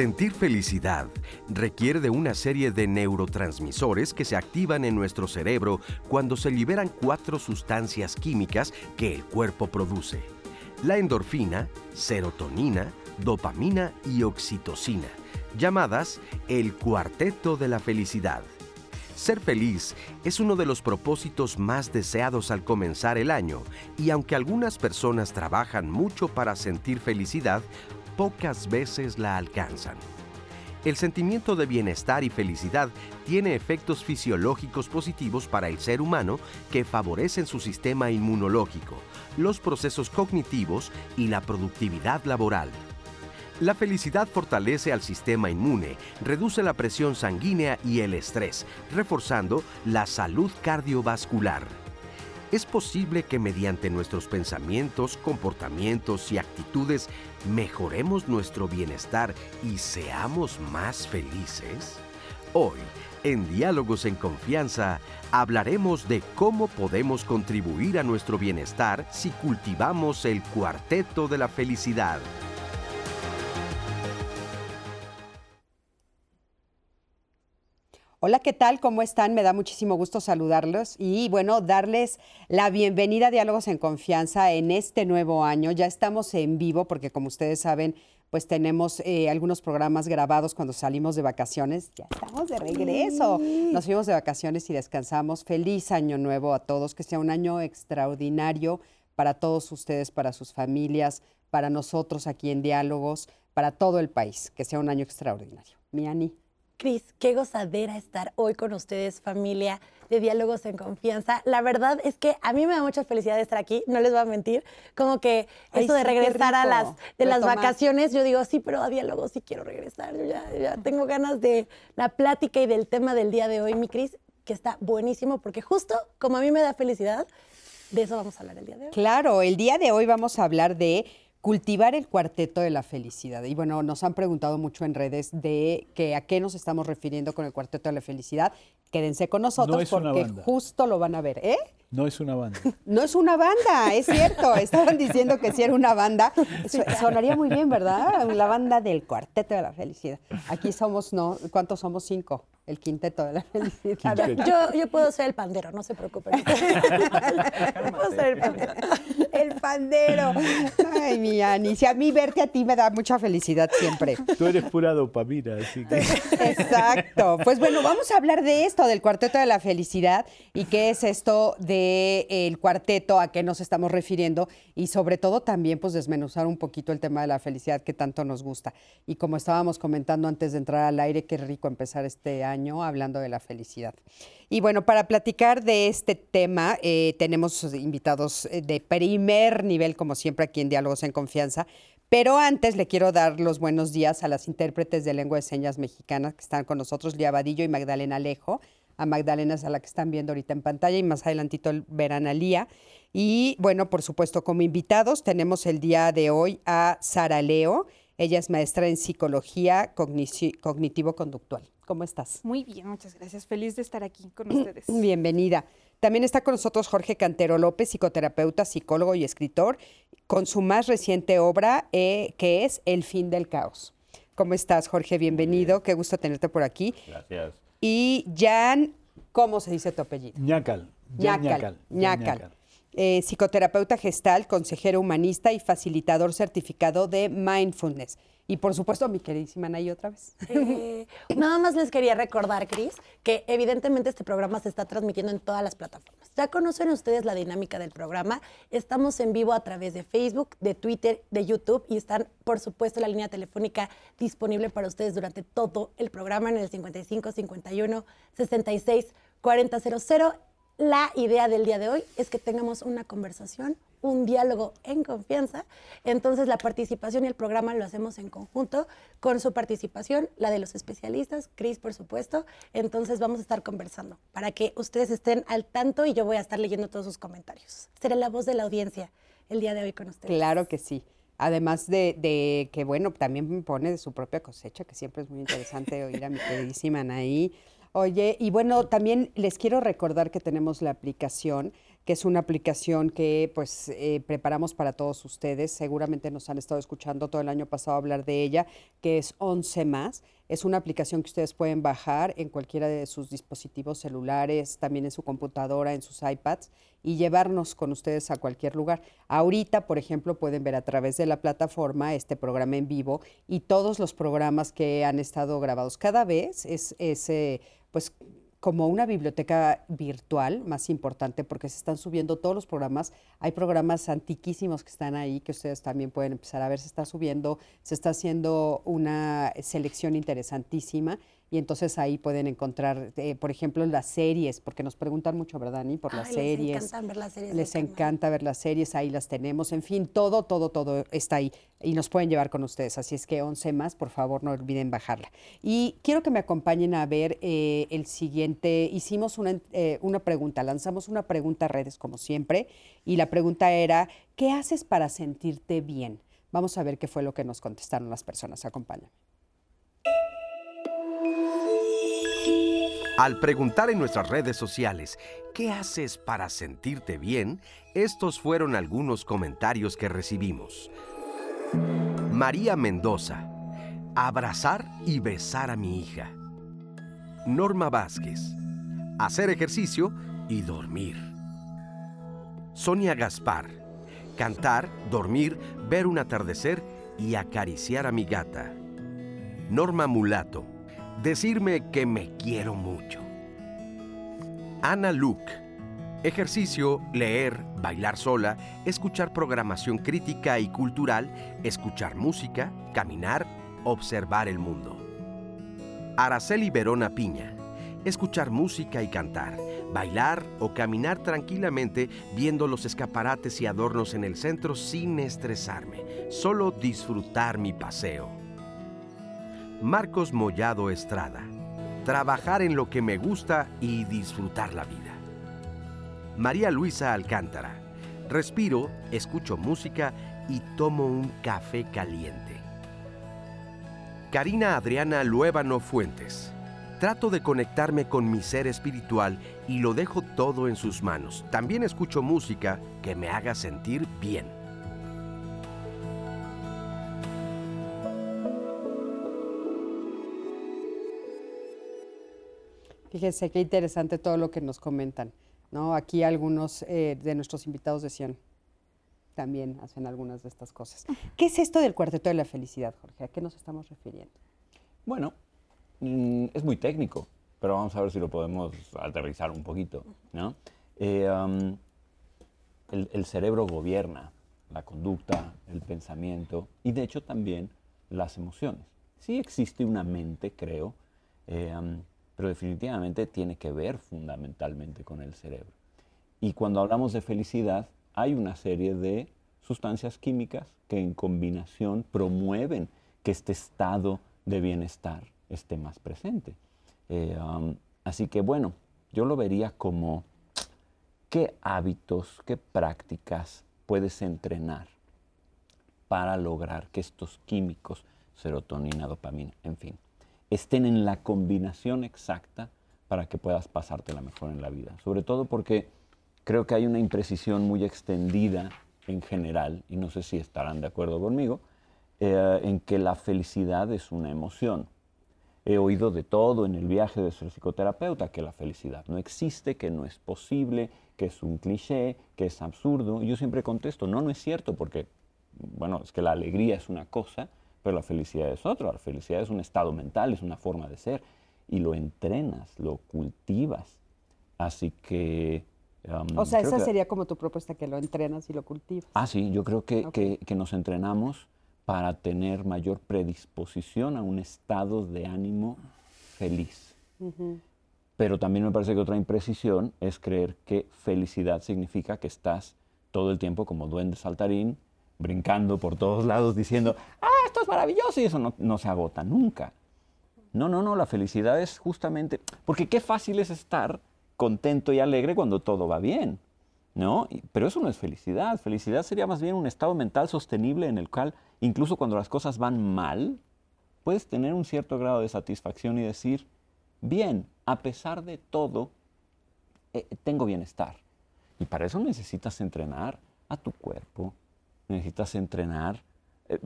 Sentir felicidad requiere de una serie de neurotransmisores que se activan en nuestro cerebro cuando se liberan cuatro sustancias químicas que el cuerpo produce. La endorfina, serotonina, dopamina y oxitocina, llamadas el cuarteto de la felicidad. Ser feliz es uno de los propósitos más deseados al comenzar el año y aunque algunas personas trabajan mucho para sentir felicidad, pocas veces la alcanzan. El sentimiento de bienestar y felicidad tiene efectos fisiológicos positivos para el ser humano que favorecen su sistema inmunológico, los procesos cognitivos y la productividad laboral. La felicidad fortalece al sistema inmune, reduce la presión sanguínea y el estrés, reforzando la salud cardiovascular es posible que mediante nuestros pensamientos, comportamientos y actitudes mejoremos nuestro bienestar y seamos más felices? Hoy, en Diálogos en Confianza, hablaremos de cómo podemos contribuir a nuestro bienestar si cultivamos el cuarteto de la felicidad. Hola, ¿qué tal? ¿Cómo están? Me da muchísimo gusto saludarlos y bueno, darles la bienvenida a Diálogos en Confianza en este nuevo año. Ya estamos en vivo porque como ustedes saben, pues tenemos eh, algunos programas grabados cuando salimos de vacaciones. Ya estamos de regreso. Nos fuimos de vacaciones y descansamos. Feliz año nuevo a todos, que sea un año extraordinario para todos ustedes, para sus familias, para nosotros aquí en Diálogos, para todo el país, que sea un año extraordinario. Miani. Cris, qué gozadera estar hoy con ustedes, familia de Diálogos en Confianza. La verdad es que a mí me da mucha felicidad de estar aquí, no les voy a mentir. Como que eso de regresar a las, de las vacaciones, yo digo, sí, pero a Diálogos sí quiero regresar. Yo ya, ya tengo ganas de la plática y del tema del día de hoy, mi Cris, que está buenísimo, porque justo como a mí me da felicidad, de eso vamos a hablar el día de hoy. Claro, el día de hoy vamos a hablar de cultivar el cuarteto de la felicidad. Y bueno, nos han preguntado mucho en redes de que a qué nos estamos refiriendo con el cuarteto de la felicidad. Quédense con nosotros porque justo lo van a ver, ¿eh? No es una banda. No es una banda, es cierto. Estaban diciendo que si era una banda. Sonaría muy bien, ¿verdad? La banda del cuarteto de la felicidad. Aquí somos, ¿no? ¿Cuántos somos? Cinco el quinteto de la felicidad. Yo, yo puedo ser el pandero, no se preocupen. puedo ser el pandero. El pandero. Ay, mi Ani, si a mí verte a ti me da mucha felicidad siempre. Tú eres pura dopamina, así que... Exacto. Pues bueno, vamos a hablar de esto, del cuarteto de la felicidad y qué es esto del cuarteto, a qué nos estamos refiriendo y sobre todo también pues desmenuzar un poquito el tema de la felicidad que tanto nos gusta. Y como estábamos comentando antes de entrar al aire, qué rico empezar este año hablando de la felicidad. Y bueno, para platicar de este tema, eh, tenemos invitados eh, de primer nivel, como siempre, aquí en Diálogos en Confianza. Pero antes le quiero dar los buenos días a las intérpretes de lengua de señas mexicanas que están con nosotros, Lía Vadillo y Magdalena Alejo. A Magdalena es a la que están viendo ahorita en pantalla y más adelantito verán a Lía. Y bueno, por supuesto, como invitados tenemos el día de hoy a Sara Leo. Ella es maestra en psicología cognitivo-conductual. ¿Cómo estás? Muy bien, muchas gracias. Feliz de estar aquí con ustedes. Bienvenida. También está con nosotros Jorge Cantero López, psicoterapeuta, psicólogo y escritor, con su más reciente obra eh, que es El fin del caos. ¿Cómo estás, Jorge? Bienvenido. Qué gusto tenerte por aquí. Gracias. Y Jan, ¿cómo se dice tu apellido? Ñacal. Ñacal. Ñacal. Eh, psicoterapeuta gestal, consejero humanista y facilitador certificado de mindfulness. Y por supuesto, mi queridísima Nay, otra vez. Eh, nada más les quería recordar, Cris, que evidentemente este programa se está transmitiendo en todas las plataformas. Ya conocen ustedes la dinámica del programa. Estamos en vivo a través de Facebook, de Twitter, de YouTube y están, por supuesto, la línea telefónica disponible para ustedes durante todo el programa en el 55 51 66 4000. La idea del día de hoy es que tengamos una conversación un diálogo en confianza. Entonces la participación y el programa lo hacemos en conjunto con su participación, la de los especialistas, Cris por supuesto. Entonces vamos a estar conversando para que ustedes estén al tanto y yo voy a estar leyendo todos sus comentarios. Seré la voz de la audiencia el día de hoy con ustedes. Claro que sí. Además de, que, bueno, también pone de su propia cosecha, que siempre es muy interesante oír a mi queridísima Anaí. Oye, y bueno, también les quiero recordar que tenemos la aplicación que es una aplicación que pues eh, preparamos para todos ustedes. Seguramente nos han estado escuchando todo el año pasado hablar de ella, que es 11 más. Es una aplicación que ustedes pueden bajar en cualquiera de sus dispositivos celulares, también en su computadora, en sus iPads y llevarnos con ustedes a cualquier lugar. Ahorita, por ejemplo, pueden ver a través de la plataforma este programa en vivo y todos los programas que han estado grabados. Cada vez es, es eh, pues como una biblioteca virtual más importante porque se están subiendo todos los programas. Hay programas antiquísimos que están ahí que ustedes también pueden empezar a ver. Se está subiendo, se está haciendo una selección interesantísima y entonces ahí pueden encontrar, eh, por ejemplo, las series, porque nos preguntan mucho, ¿verdad, Dani? Por las series. Les encanta ver las series. Les encanta ver las series, ahí las tenemos. En fin, todo, todo, todo está ahí y nos pueden llevar con ustedes. Así es que 11 más, por favor, no olviden bajarla. Y quiero que me acompañen a ver eh, el siguiente. Hicimos una, eh, una pregunta, lanzamos una pregunta a redes como siempre y la pregunta era, ¿qué haces para sentirte bien? Vamos a ver qué fue lo que nos contestaron las personas. Acompáñame. Al preguntar en nuestras redes sociales, ¿qué haces para sentirte bien? Estos fueron algunos comentarios que recibimos. María Mendoza, abrazar y besar a mi hija. Norma Vázquez, hacer ejercicio y dormir. Sonia Gaspar, cantar, dormir, ver un atardecer y acariciar a mi gata. Norma Mulato, decirme que me quiero mucho. Ana Luke, ejercicio, leer, bailar sola, escuchar programación crítica y cultural, escuchar música, caminar, observar el mundo. Araceli Verona Piña, escuchar música y cantar, bailar o caminar tranquilamente viendo los escaparates y adornos en el centro sin estresarme, solo disfrutar mi paseo. Marcos Mollado Estrada. Trabajar en lo que me gusta y disfrutar la vida. María Luisa Alcántara. Respiro, escucho música y tomo un café caliente. Karina Adriana Luébano Fuentes. Trato de conectarme con mi ser espiritual y lo dejo todo en sus manos. También escucho música que me haga sentir bien. Fíjense qué interesante todo lo que nos comentan. ¿no? Aquí algunos eh, de nuestros invitados decían, también hacen algunas de estas cosas. ¿Qué es esto del cuarteto de la felicidad, Jorge? ¿A qué nos estamos refiriendo? Bueno, mm, es muy técnico, pero vamos a ver si lo podemos aterrizar un poquito. ¿no? Eh, el, cerebro gobierna la conducta, el pensamiento y de hecho también las emociones. Sí existe una mente, creo, eh, pero definitivamente tiene que ver fundamentalmente con el cerebro. Y cuando hablamos de felicidad, hay una serie de sustancias químicas que en combinación promueven que este estado de bienestar esté más presente. Eh, um, así que bueno, yo lo vería como qué hábitos, qué prácticas puedes entrenar para lograr que estos químicos, serotonina, dopamina, en fin, estén en la combinación exacta para que puedas pasártela mejor en la vida. Sobre todo porque creo que hay una imprecisión muy extendida en general, y no sé si estarán de acuerdo conmigo, eh, en que la felicidad es una emoción. He oído de todo en el viaje de ser psicoterapeuta, que la felicidad no existe, que no es posible, que es un cliché, que es absurdo. Y yo siempre contesto, no, no es cierto, porque, bueno, es que la alegría es una cosa, pero la felicidad es otra. La felicidad es un estado mental, es una forma de ser, y lo entrenas, lo cultivas. Así que... um, O sea, esa que- sería como tu propuesta, que lo entrenas y lo cultivas. Ah, sí, yo creo que- que nos entrenamos para tener mayor predisposición a un estado de ánimo feliz. Pero también me parece que otra imprecisión es creer que felicidad significa que estás todo el tiempo como duende saltarín, brincando por todos lados diciendo, ah, esto es maravilloso y eso no, no se agota nunca. No, no, no, la felicidad es justamente, porque qué fácil es estar contento y alegre cuando todo va bien, ¿no? Pero eso no es felicidad, felicidad sería más bien un estado mental sostenible en el cual incluso cuando las cosas van mal, puedes tener un cierto grado de satisfacción y decir, bien, a pesar de todo, eh, tengo bienestar. Y para eso necesitas entrenar a tu cuerpo, necesitas entrenar eh,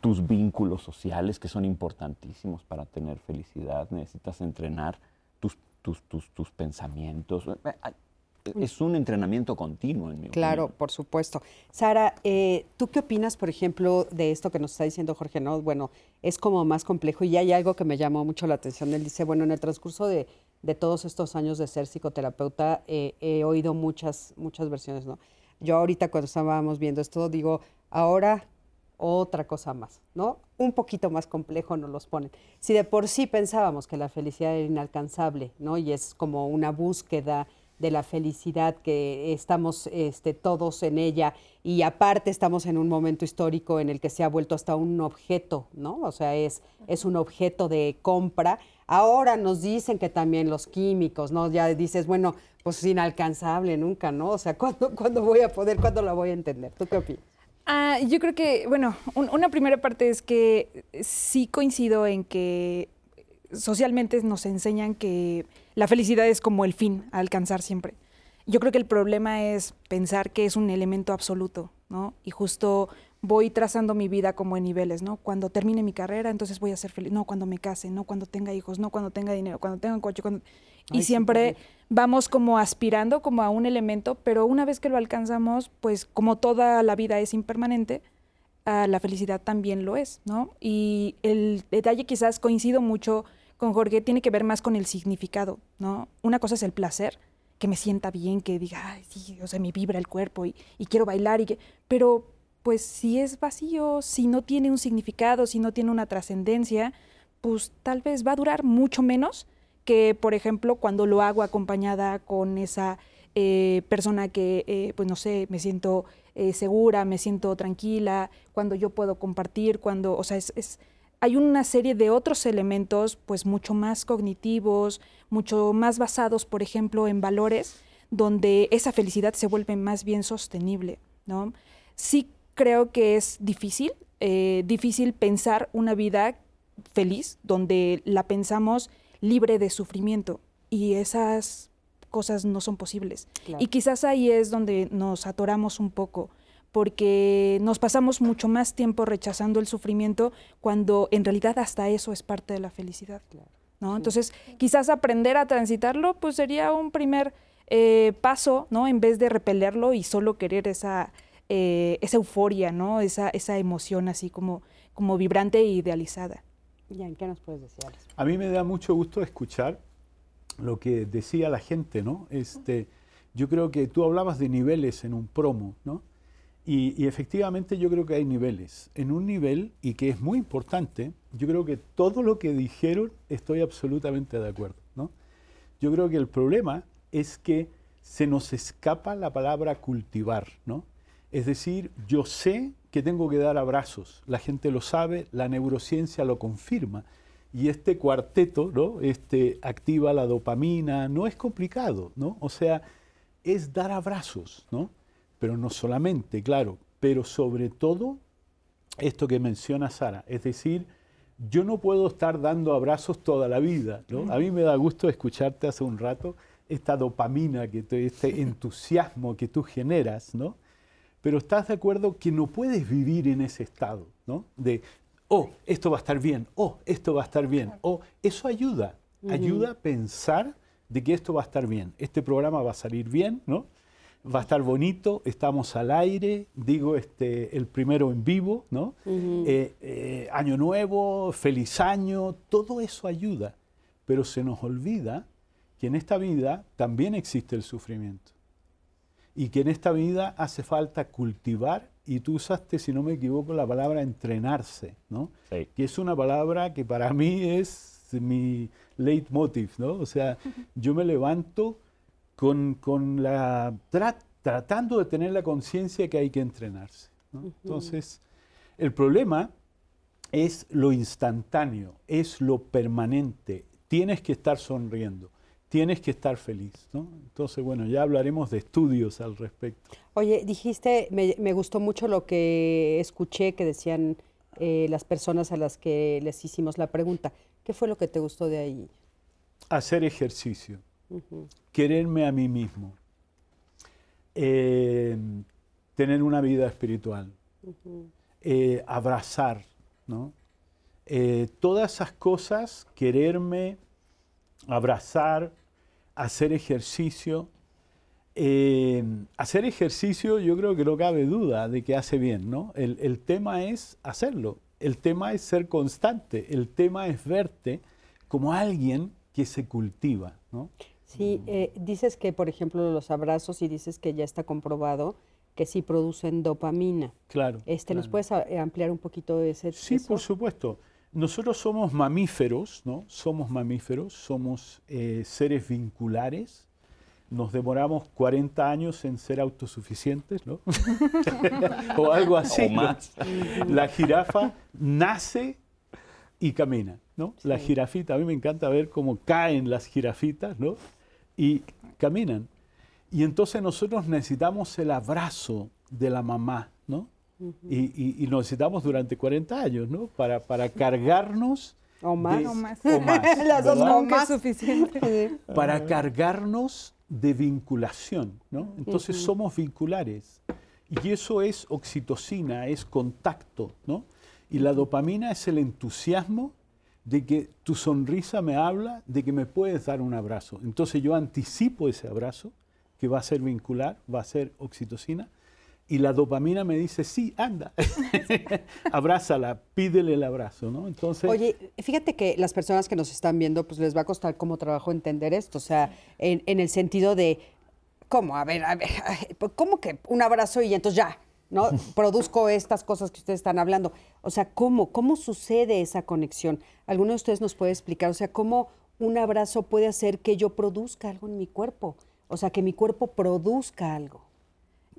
tus vínculos sociales que son importantísimos para tener felicidad, necesitas entrenar tus, tus, tus, tus pensamientos. Eh, eh, Es un entrenamiento continuo, en mi Claro, opinión. por supuesto. Sara, eh, ¿tú qué opinas, por ejemplo, de esto que nos está diciendo Jorge? No, bueno, es como más complejo y hay algo que me llamó mucho la atención. Él dice, bueno, en el transcurso de, de todos estos años de ser psicoterapeuta, eh, he oído muchas, muchas versiones, ¿no? Yo ahorita cuando estábamos viendo esto, digo, ahora otra cosa más, ¿no? Un poquito más complejo nos los ponen. Si de por sí pensábamos que la felicidad era inalcanzable, ¿no? Y es como una búsqueda de la felicidad que estamos este, todos en ella y aparte estamos en un momento histórico en el que se ha vuelto hasta un objeto, ¿no? O sea, es, es un objeto de compra. Ahora nos dicen que también los químicos, ¿no? Ya dices, bueno, pues es inalcanzable nunca, ¿no? O sea, ¿cuándo, ¿cuándo voy a poder, cuándo la voy a entender? ¿Tú qué opinas? Ah, yo creo que, bueno, un- una primera parte es que sí coincido en que socialmente nos enseñan que la felicidad es como el fin a alcanzar siempre. Yo creo que el problema es pensar que es un elemento absoluto, ¿no? Y justo voy trazando mi vida como en niveles, ¿no? Cuando termine mi carrera, entonces voy a ser feliz. No, cuando me case, no cuando tenga hijos, no cuando tenga dinero, cuando tenga un coche, cuando... Ay, Y siempre vamos como aspirando como a un elemento, pero una vez que lo alcanzamos, pues como toda la vida es impermanente, ah, la felicidad también lo es, ¿no? Y el detalle quizás coincido mucho con Jorge, tiene que ver más con el significado, ¿no? Una cosa es el placer, que me sienta bien, que diga, ay, sí, o sea, me vibra el cuerpo y, y quiero bailar, y que, pero pues si es vacío, si no tiene un significado, si no tiene una trascendencia, pues tal vez va a durar mucho menos que, por ejemplo, cuando lo hago acompañada con esa eh, persona que, eh, pues no sé, me siento eh, segura, me siento tranquila, cuando yo puedo compartir, cuando, o sea, es, hay una serie de otros elementos, pues mucho más cognitivos, mucho más basados, por ejemplo, en valores, donde esa felicidad se vuelve más bien sostenible, ¿no? Sí creo que es difícil, difícil pensar una vida feliz, donde la pensamos libre de sufrimiento y esas cosas no son posibles. Claro. Y quizás ahí es donde nos atoramos un poco, porque nos pasamos mucho más tiempo rechazando el sufrimiento cuando en realidad hasta eso es parte de la felicidad. ¿no? Entonces, quizás aprender a transitarlo pues sería un primer eh, paso, ¿no? En vez de repelerlo y solo querer esa, eh, esa euforia, ¿no? Esa, esa emoción así como, como vibrante e idealizada. Jan, ¿qué nos puedes decir? A mí me da mucho gusto escuchar lo que decía la gente, ¿no? Este, yo creo que tú hablabas de niveles en un promo, ¿no? Y, y efectivamente yo creo que hay niveles. En un nivel, y que es muy importante, yo creo que todo lo que dijeron estoy absolutamente de acuerdo, ¿no? Yo creo que el problema es que se nos escapa la palabra cultivar, ¿no? Es decir, yo sé que tengo que dar abrazos, la gente lo sabe, la neurociencia lo confirma. Y este cuarteto, ¿no? Este activa la dopamina, no es complicado, ¿no? O sea, es dar abrazos, ¿no? Pero no solamente, claro, pero sobre todo esto que menciona Sara, es decir, yo no puedo estar dando abrazos toda la vida, ¿no? A mí me da gusto escucharte hace un rato esta dopamina, que te- este entusiasmo que tú generas, ¿no? Pero estás de acuerdo que no puedes vivir en ese estado, ¿no? De, oh, esto va a estar bien, oh, esto va a estar bien, oh, eso ayuda, ayuda a pensar de que esto va a estar bien, este programa va a salir bien, ¿no? Va a estar bonito, estamos al aire, digo, este, el primero en vivo, ¿no? Eh, eh, año nuevo, feliz año, todo eso ayuda, pero se nos olvida que en esta vida también existe el sufrimiento y que en esta vida hace falta cultivar, y tú usaste, si no me equivoco, la palabra entrenarse, ¿no? Sí. Que es una palabra que para mí es mi leitmotiv, ¿no? O sea, yo me levanto con, con la tra- tratando de tener la conciencia que hay que entrenarse. ¿no? Entonces, el problema es lo instantáneo, es lo permanente. Tienes que estar sonriendo, tienes que estar feliz. ¿no? Entonces, bueno, ya hablaremos de estudios al respecto. Oye, dijiste, me, me gustó mucho lo que escuché que decían eh, las personas a las que les hicimos la pregunta. ¿Qué fue lo que te gustó de ahí? Hacer ejercicio, quererme a mí mismo. eh, tener una vida espiritual, eh, abrazar, ¿no? Todas esas cosas, quererme, abrazar, hacer ejercicio. Eh, hacer ejercicio yo creo que no cabe duda de que hace bien, ¿no? El, el tema es hacerlo, el tema es ser constante, el tema es verte como alguien que se cultiva, ¿no? Sí, eh, dices que, por ejemplo, los abrazos y dices que ya está comprobado que sí producen dopamina. Claro. Este, ¿Nos claro. puedes a- eh, ampliar un poquito ese Sí, eso? por supuesto. Nosotros somos mamíferos, ¿no? Somos mamíferos, somos eh, seres vinculares. Nos demoramos 40 años en ser autosuficientes, ¿no? o algo así. O ¿no? más. La jirafa nace y camina, ¿no? La jirafita, a mí me encanta ver cómo caen las jirafitas, ¿no? Y caminan. Y entonces nosotros necesitamos el abrazo de la mamá, ¿no? Y, y- y lo necesitamos durante 40 años, ¿no? Para, para cargarnos. O más. de- O más. o más, Las dos ¿verdad? o Nunca más. suficiente. para cargarnos de vinculación, ¿no? Entonces somos vinculares. Y eso es oxitocina, es contacto, ¿no? Y la dopamina es el entusiasmo de que tu sonrisa me habla de que me puedes dar un abrazo. Entonces yo anticipo ese abrazo, que va a ser vincular, va a ser oxitocina, y la dopamina me dice, sí, anda, abrázala, pídele el abrazo, ¿no? Entonces, Oye, fíjate que las personas que nos están viendo, pues les va a costar como trabajo entender esto, o sea, en, en el sentido de, ¿cómo? A ver, a ver, pues, ¿cómo que un abrazo y entonces ya, ¿no? Produzco estas cosas que ustedes están hablando. O sea, ¿cómo? ¿Cómo sucede esa conexión? ¿Alguno de ustedes nos puede explicar? O sea, ¿cómo un abrazo puede hacer que yo produzca algo en mi cuerpo? O sea, que mi cuerpo produzca algo.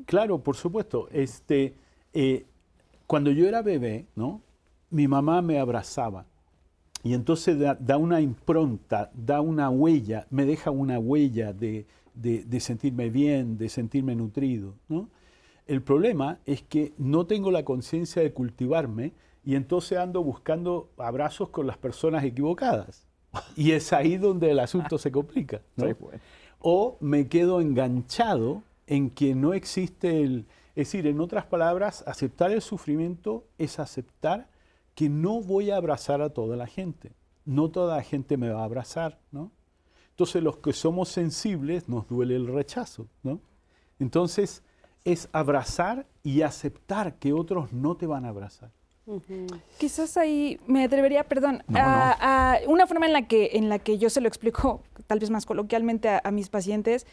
Claro, por supuesto. Este, eh, cuando yo era bebé, ¿no? Mi mamá me abrazaba. Y entonces da, da una impronta, da una huella, me deja una huella de, de- de sentirme bien, de sentirme nutrido. ¿no? El problema es que no tengo la conciencia de cultivarme y entonces ando buscando abrazos con las personas equivocadas. Y es ahí donde el asunto se complica. ¿no? Sí, pues. O me quedo enganchado en que no existe el... Es decir, en otras palabras, aceptar el sufrimiento es aceptar que no voy a abrazar a toda la gente. No toda la gente me va a abrazar, ¿no? Entonces los que somos sensibles nos duele el rechazo, ¿no? Entonces es abrazar y aceptar que otros no te van a abrazar. Quizás ahí me atrevería, perdón, No, a, a una forma en la que en la que yo se lo explico, tal vez más coloquialmente a, a mis pacientes.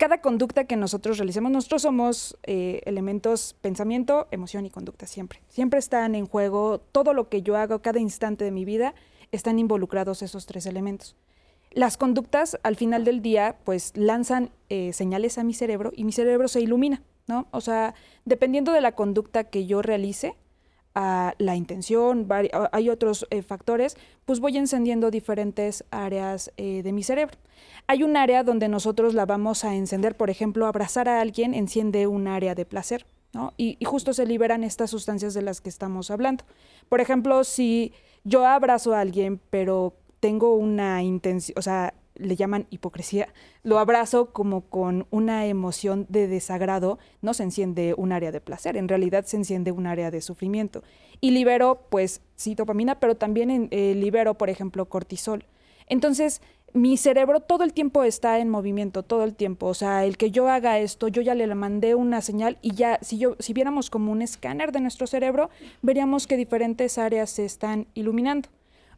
Cada conducta que nosotros realicemos, nosotros somos eh, elementos pensamiento, emoción y conducta siempre. Siempre están en juego todo lo que yo hago, cada instante de mi vida, están involucrados esos tres elementos. Las conductas, al final del día, pues lanzan eh, señales a mi cerebro y mi cerebro se ilumina, ¿no? O sea, dependiendo de la conducta que yo realice, a la intención, hay otros eh, factores, pues voy encendiendo diferentes áreas eh, de mi cerebro. Hay un área donde nosotros la vamos a encender, por ejemplo, abrazar a alguien enciende un área de placer, ¿no? Y, y justo se liberan estas sustancias de las que estamos hablando. Por ejemplo, si yo abrazo a alguien, pero tengo una intención, o sea, le llaman hipocresía, lo abrazo como con una emoción de desagrado, no se enciende un área de placer, en realidad se enciende un área de sufrimiento. Y libero, pues, sí, dopamina, pero también eh, libero, por ejemplo, cortisol. Entonces, mi cerebro todo el tiempo está en movimiento, todo el tiempo. O sea, el que yo haga esto, yo ya le mandé una señal y ya, si, yo, si viéramos como un escáner de nuestro cerebro, veríamos que diferentes áreas se están iluminando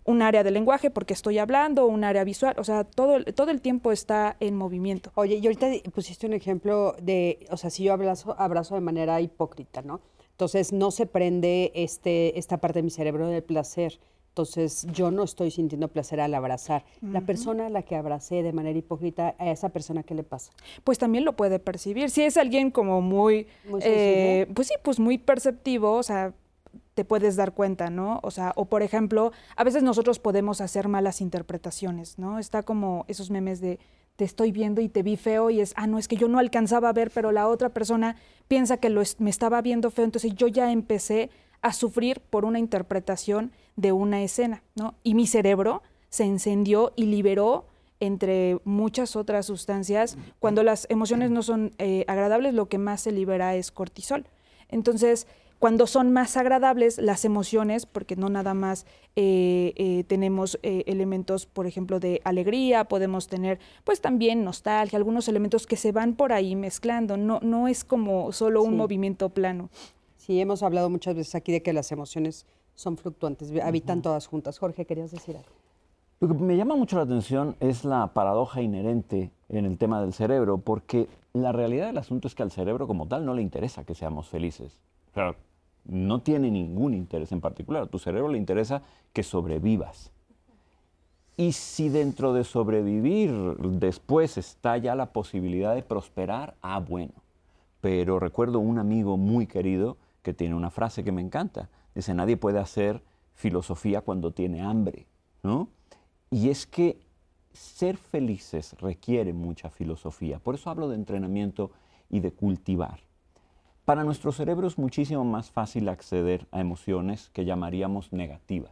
un área de lenguaje porque estoy hablando, un área visual, o sea, todo, todo el tiempo está en movimiento. Oye, y ahorita pusiste un ejemplo de, o sea, si yo abrazo, abrazo de manera hipócrita, ¿no? Entonces no se prende este, esta parte de mi cerebro del placer. Entonces yo no estoy sintiendo placer al abrazar. La persona a la que abracé de manera hipócrita, a esa persona, ¿qué le pasa? Pues también lo puede percibir. Si es alguien como muy, Muy eh, pues sí, pues muy perceptivo, o sea, te puedes dar cuenta, ¿no? O sea, o por ejemplo, a veces nosotros podemos hacer malas interpretaciones, ¿no? Está como esos memes de te estoy viendo y te vi feo y es, ah, no, es que yo no alcanzaba a ver, pero la otra persona piensa que lo es- me estaba viendo feo, entonces yo ya empecé a sufrir por una interpretación de una escena, ¿no? Y mi cerebro se encendió y liberó entre muchas otras sustancias. Cuando las emociones no son eh, agradables, lo que más se libera es cortisol. Entonces, cuando son más agradables las emociones, porque no nada más eh, eh, tenemos eh, elementos, por ejemplo, de alegría, podemos tener pues también nostalgia, algunos elementos que se van por ahí mezclando, no, no es como solo un Sí. movimiento plano. Sí, hemos hablado muchas veces aquí de que las emociones son fluctuantes, habitan todas juntas. Jorge, ¿querías decir algo? Lo que me llama mucho la atención es la paradoja inherente en el tema del cerebro, porque la realidad del asunto es que al cerebro como tal no le interesa que seamos felices. O sea, no tiene ningún interés en particular. A tu cerebro le interesa que sobrevivas. Y si dentro de sobrevivir después está ya la posibilidad de prosperar, ah, bueno. Pero recuerdo un amigo muy querido que tiene una frase que me encanta. Dice, nadie puede hacer filosofía cuando tiene hambre, ¿no? Y es que ser felices requiere mucha filosofía. Por eso hablo de entrenamiento y de cultivar. Para nuestro cerebro es muchísimo más fácil acceder a emociones que llamaríamos negativas.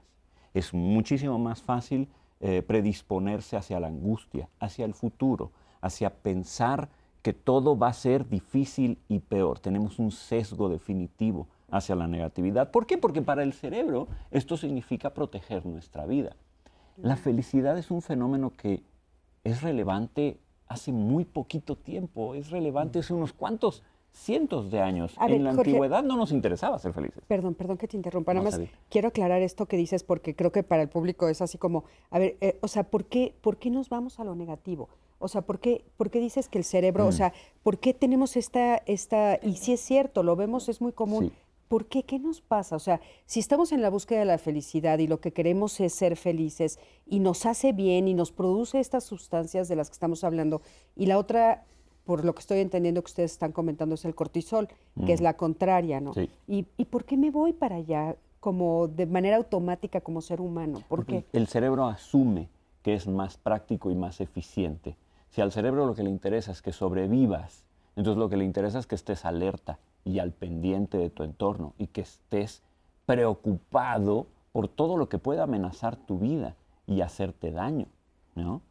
Es muchísimo más fácil eh, predisponerse hacia la angustia, hacia el futuro, hacia pensar que todo va a ser difícil y peor. Tenemos un sesgo definitivo hacia la negatividad. ¿Por qué? Porque para el cerebro esto significa proteger nuestra vida. La felicidad es un fenómeno que es relevante hace muy poquito tiempo, es relevante hace unos cuantos cientos de años. Ver, en la Jorge. antigüedad no nos interesaba ser felices. Perdón, perdón que te interrumpa. Nada No, más quiero aclarar esto que dices porque creo que para el público es así como, a ver, eh, o sea, ¿por qué, ¿por qué nos vamos a lo negativo? O sea, ¿por qué, por qué dices que el cerebro, Mm. o sea, ¿por qué tenemos esta, esta, y si es cierto, lo vemos, es muy común, Sí. ¿por qué? ¿Qué nos pasa? O sea, si estamos en la búsqueda de la felicidad y lo que queremos es ser felices y nos hace bien y nos produce estas sustancias de las que estamos hablando, y la otra, por lo que estoy entendiendo que ustedes están comentando, es el cortisol, que es la contraria, ¿no? Mm. Sí. ¿Y, ¿Y por qué me voy para allá como de manera automática como ser humano? ¿Por qué? El cerebro asume que es más práctico y más eficiente. Si al cerebro lo que le interesa es que sobrevivas, entonces lo que le interesa es que estés alerta y al pendiente de tu entorno y que estés preocupado por todo lo que pueda amenazar tu vida y hacerte daño, ¿no?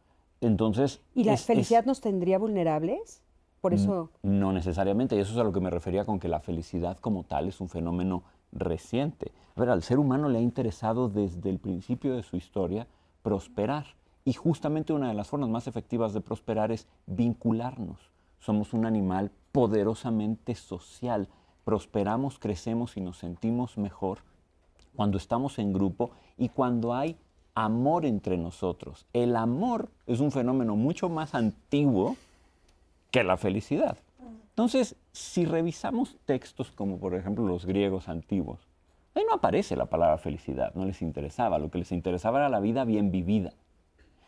Entonces... ¿Y la es- es- felicidad nos tendría vulnerables? Por eso... no necesariamente, y eso es a lo que me refería con que la felicidad como tal es un fenómeno reciente. A ver, al ser humano le ha interesado desde el principio de su historia prosperar. Y justamente una de las formas más efectivas de prosperar es vincularnos. Somos un animal poderosamente social. Prosperamos, crecemos y nos sentimos mejor cuando estamos en grupo y cuando hay amor entre nosotros. El amor es un fenómeno mucho más antiguo que la felicidad. Entonces, si revisamos textos como por ejemplo los griegos antiguos, ahí no aparece la palabra felicidad, no les interesaba, lo que les interesaba era la vida bien vivida.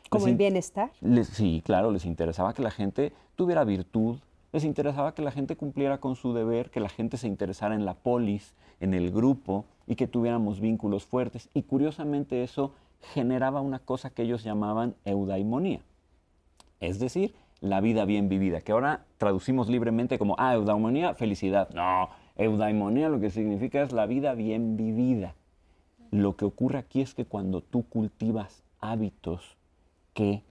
Como el bienestar. les- sí, claro, les interesaba que la gente tuviera virtud, les interesaba que la gente cumpliera con su deber, que la gente se interesara en la polis, en el grupo y que tuviéramos vínculos fuertes. Y curiosamente eso generaba una cosa que ellos llamaban eudaimonía, es decir, la vida bien vivida, que ahora traducimos libremente como, ah, eudaimonía, felicidad. No, eudaimonía lo que significa es la vida bien vivida. Lo que ocurre aquí es que cuando tú cultivas hábitos que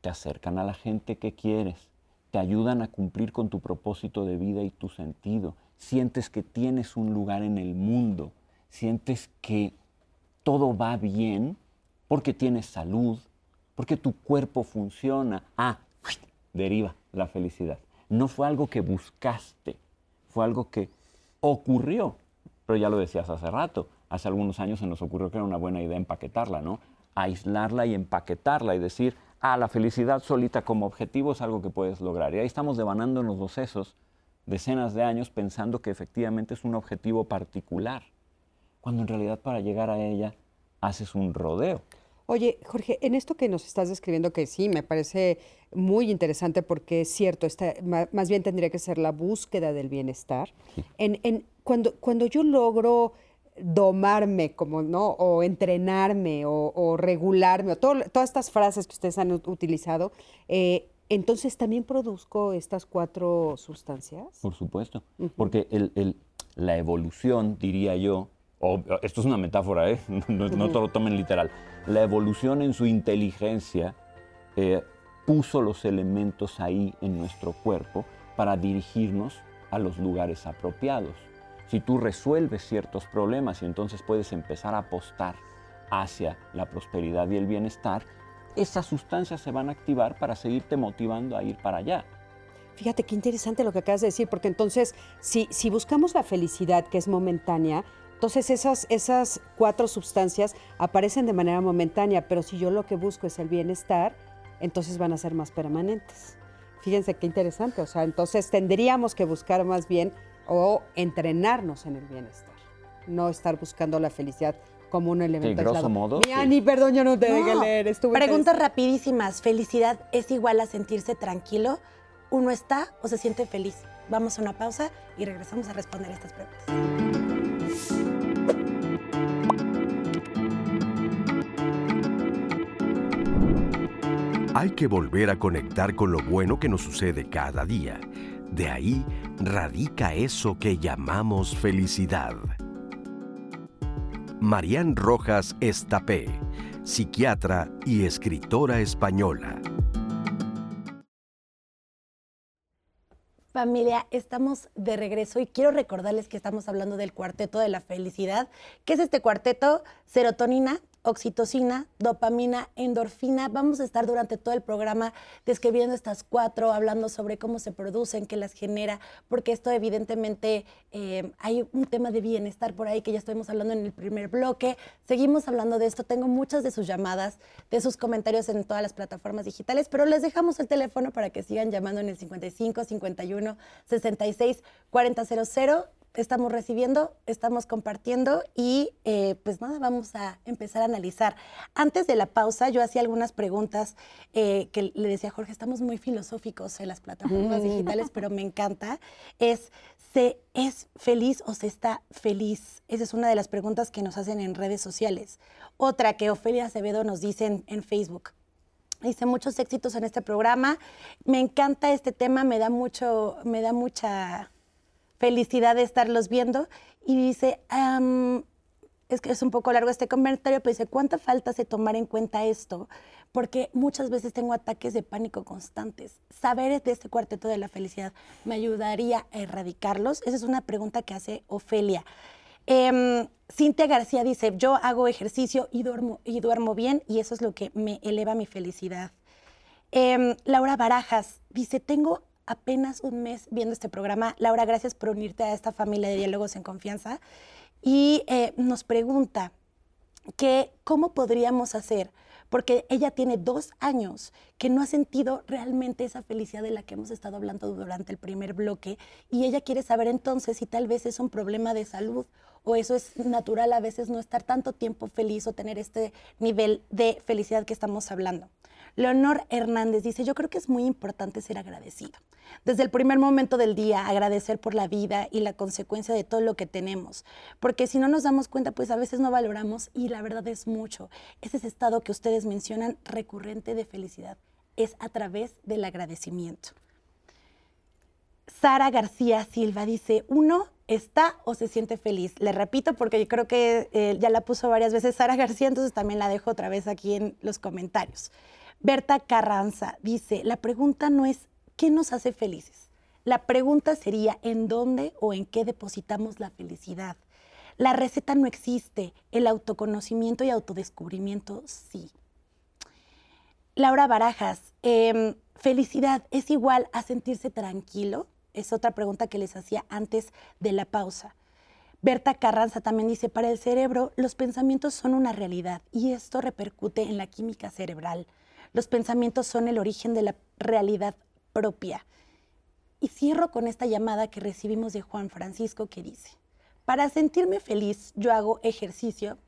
te acercan a la gente que quieres, te ayudan a cumplir con tu propósito de vida y tu sentido, sientes que tienes un lugar en el mundo, sientes que todo va bien porque tienes salud, porque tu cuerpo funciona. Ah, deriva la felicidad. No fue algo que buscaste, fue algo que ocurrió. Pero ya lo decías hace rato, hace algunos años se nos ocurrió que era una buena idea empaquetarla, ¿no? Aislarla y empaquetarla y decir, ah, la felicidad solita como objetivo es algo que puedes lograr. Y ahí estamos devanándonos los sesos decenas de años pensando que efectivamente es un objetivo particular, cuando en realidad para llegar a ella haces un rodeo. Oye, Jorge, en esto que nos estás describiendo, que sí, me parece muy interesante porque es cierto, esta, ma- más bien tendría que ser la búsqueda del bienestar. En, en- cuando, cuando yo logro domarme, como, ¿no? O entrenarme, o, o regularme, o todo- todas estas frases que ustedes han ut- utilizado, eh, entonces también produzco estas cuatro sustancias. Por supuesto, porque el- el- la evolución, diría yo, o- esto es una metáfora, ¿eh? no, no te lo tomen literal, la evolución en su inteligencia eh, puso los elementos ahí en nuestro cuerpo para dirigirnos a los lugares apropiados. Si tú resuelves ciertos problemas y entonces puedes empezar a apostar hacia la prosperidad y el bienestar, esas sustancias se van a activar para seguirte motivando a ir para allá. Fíjate qué interesante lo que acabas de decir, porque entonces, si, si buscamos la felicidad que es momentánea, entonces esas, esas cuatro sustancias aparecen de manera momentánea, pero si yo lo que busco es el bienestar, entonces van a ser más permanentes. Fíjense qué interesante, o sea, entonces tendríamos que buscar más bien o entrenarnos en el bienestar, no estar buscando la felicidad como un elemento Sí, grosso aislado. modo, Mi sí. Ani, perdón, yo no te dejé No. leer. Estuvo Preguntas rapidísimas. ¿Felicidad es igual a sentirse tranquilo? ¿Uno está o se siente feliz? Vamos a una pausa y regresamos a responder estas preguntas. Hay que volver a conectar con lo bueno que nos sucede cada día. De ahí radica eso que llamamos felicidad. Marian Rojas Estapé, psiquiatra y escritora española. Familia, estamos de regreso y quiero recordarles que estamos hablando del cuarteto de la felicidad. ¿Qué es este cuarteto? Serotonina, oxitocina, dopamina, endorfina. Vamos a estar durante todo el programa describiendo estas cuatro, hablando sobre cómo se producen, qué las genera, porque esto evidentemente eh, hay un tema de bienestar por ahí que ya estuvimos hablando en el primer bloque. Seguimos hablando de esto. Tengo muchas de sus llamadas, de sus comentarios en todas las plataformas digitales, pero les dejamos el teléfono para que sigan llamando en el 55 51 66 4000 estamos recibiendo, estamos compartiendo y eh, pues nada, vamos a empezar a analizar. Antes de la pausa, yo hacía algunas preguntas eh, que le decía a Jorge, estamos muy filosóficos en las plataformas digitales, pero me encanta. Es, ¿se es feliz o se está feliz? Esa es una de las preguntas que nos hacen en redes sociales. Otra que Ofelia Acevedo nos dice en, en Facebook. Dice muchos éxitos en este programa. Me encanta este tema, me da mucho, me da mucha felicidad de estarlos viendo. Y dice, es que es un poco largo este comentario, pero dice, ¿cuánta falta hace tomar en cuenta esto? Porque muchas veces tengo ataques de pánico constantes. Saber de este cuarteto de la felicidad me ayudaría a erradicarlos. Esa es una pregunta que hace Ofelia. Em, Cintia García dice, yo hago ejercicio y duermo, y duermo bien y eso es lo que me eleva mi felicidad. Em, Laura Barajas dice, tengo apenas un mes viendo este programa. Laura, gracias por unirte a esta familia de diálogos en confianza. Y eh, nos pregunta que cómo podríamos hacer, porque ella tiene dos años que no ha sentido realmente esa felicidad de la que hemos estado hablando durante el primer bloque, y ella quiere saber entonces si tal vez es un problema de salud o eso es natural a veces no estar tanto tiempo feliz o tener este nivel de felicidad que estamos hablando. Leonor Hernández dice, yo creo que es muy importante ser agradecido. Desde el primer momento del día, agradecer por la vida y la consecuencia de todo lo que tenemos. Porque si no nos damos cuenta, pues a veces no valoramos y la verdad es mucho. Es ese estado que ustedes mencionan recurrente de felicidad. Es a través del agradecimiento. Sara García Silva dice, uno está o se siente feliz. Le repito porque yo creo que eh, ya la puso varias veces Sara García, entonces también la dejo otra vez aquí en los comentarios. Berta Carranza dice, la pregunta no es ¿qué nos hace felices? La pregunta sería ¿en dónde o en qué depositamos la felicidad? La receta no existe, el autoconocimiento y autodescubrimiento sí. Laura Barajas, em, ¿felicidad es igual a sentirse tranquilo? Es otra pregunta que les hacía antes de la pausa. Berta Carranza también dice, para el cerebro los pensamientos son una realidad y esto repercute en la química cerebral. Los pensamientos son el origen de la realidad propia. Y cierro con esta llamada que recibimos de Juan Francisco que dice, para sentirme feliz yo hago ejercicio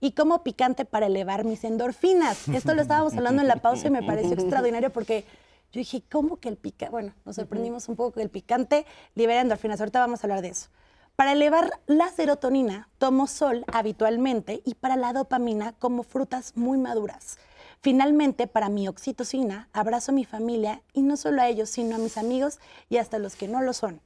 y como picante para elevar mis endorfinas. Esto lo estábamos hablando en la pausa y me pareció extraordinario porque yo dije, ¿cómo que el picante? Bueno, nos sorprendimos un poco que el picante libera endorfinas. Ahorita vamos a hablar de eso. Para elevar la serotonina, tomo sol habitualmente y para la dopamina, como frutas muy maduras. Finalmente, para mi oxitocina, abrazo a mi familia y no solo a ellos, sino a mis amigos y hasta los que no lo son.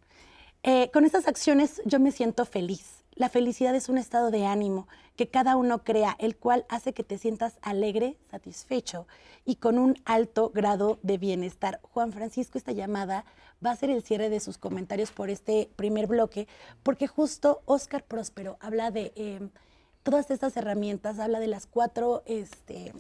Eh, con estas acciones yo me siento feliz. la felicidad es un estado de ánimo que cada uno crea, el cual hace que te sientas alegre, satisfecho y con un alto grado de bienestar. Juan Francisco, esta llamada va a ser el cierre de sus comentarios por este primer bloque, porque justo Oscar Próspero habla de eh, todas estas herramientas, habla de las cuatro, este,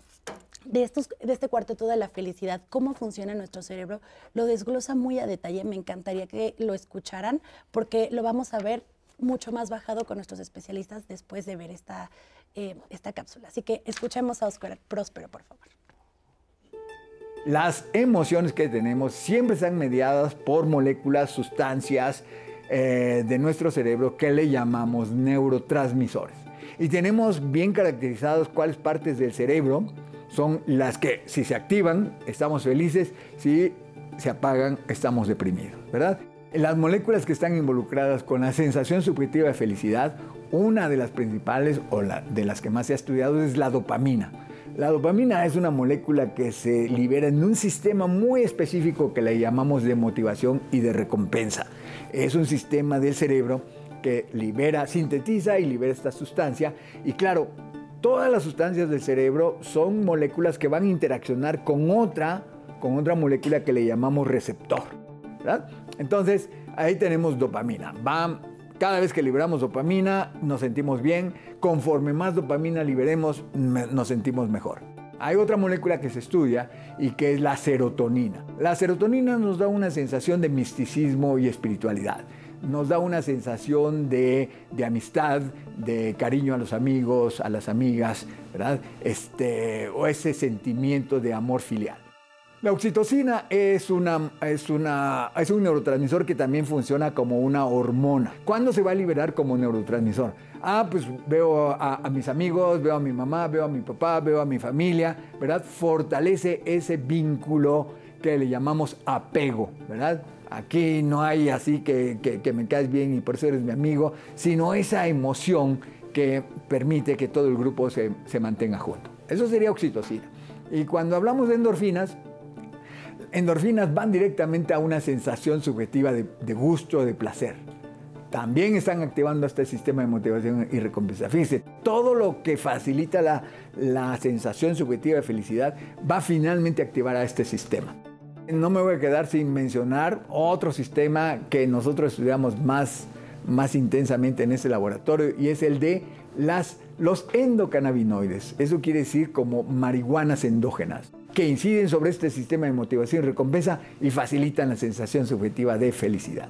de, estos, de este cuarteto de la felicidad, cómo funciona nuestro cerebro, lo desglosa muy a detalle. Me encantaría que lo escucharan porque lo vamos a ver mucho más bajado con nuestros especialistas después de ver esta, eh, esta cápsula. Así que escuchemos a Oscar Próspero, por favor. Las emociones que tenemos siempre están mediadas por moléculas, sustancias eh, de nuestro cerebro que le llamamos neurotransmisores. Y tenemos bien caracterizados cuáles partes del cerebro son las que si se activan estamos felices, si se apagan estamos deprimidos, ¿verdad? Las moléculas que están involucradas con la sensación subjetiva de felicidad, una de las principales o de las que más se ha estudiado es la dopamina. La dopamina es una molécula que se libera en un sistema muy específico que le llamamos de motivación y de recompensa. Es un sistema del cerebro que libera, sintetiza y libera esta sustancia. Y claro, todas las sustancias del cerebro son moléculas que van a interaccionar con otra, con otra molécula que le llamamos receptor. Entonces, ahí tenemos dopamina. cada vez que liberamos dopamina, nos sentimos bien. Conforme más dopamina liberemos, nos sentimos mejor. Hay otra molécula que se estudia y que es la serotonina. La serotonina nos da una sensación de misticismo y espiritualidad. Nos da una sensación de, amistad, de cariño a los amigos, a las amigas, ¿verdad? Este, o ese sentimiento de amor filial. La oxitocina es, una, es, una, es un neurotransmisor que también funciona como una hormona. ¿Cuándo se va a liberar como neurotransmisor? Ah, pues veo a, a, mis amigos, veo a mi mamá, veo a mi papá, veo a mi familia, ¿verdad? Fortalece ese vínculo que le llamamos apego, ¿verdad? Aquí no hay así que, me caes bien y por eso eres mi amigo, sino esa emoción que permite que todo el grupo se, mantenga junto. Eso sería oxitocina. Y cuando hablamos de endorfinas, endorfinas van directamente a una sensación subjetiva de, gusto, de placer. También están activando este sistema de motivación y recompensa. Fíjense, todo lo que facilita la, la sensación subjetiva de felicidad va finalmente a activar a este sistema. No me voy a quedar sin mencionar otro sistema que nosotros estudiamos más, más intensamente en este laboratorio y es el de las, los endocannabinoides. Eso quiere decir como marihuanas endógenas que inciden sobre este sistema de motivación y recompensa y facilitan la sensación subjetiva de felicidad.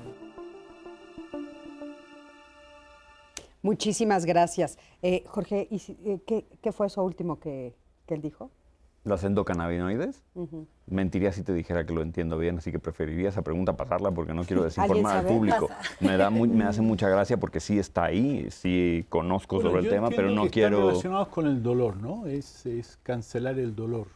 Muchísimas gracias. Eh, Jorge, eh, qué, fue eso último que, él dijo? ¿Los endocannabinoides? Mentiría si te dijera que lo entiendo bien, así que preferiría esa pregunta pasarla porque no quiero desinformar al público. Me, da me hace mucha gracia porque sí está ahí, sí conozco sobre el tema, pero no que quiero... Están relacionados con el dolor, ¿no? Es, es cancelar el dolor.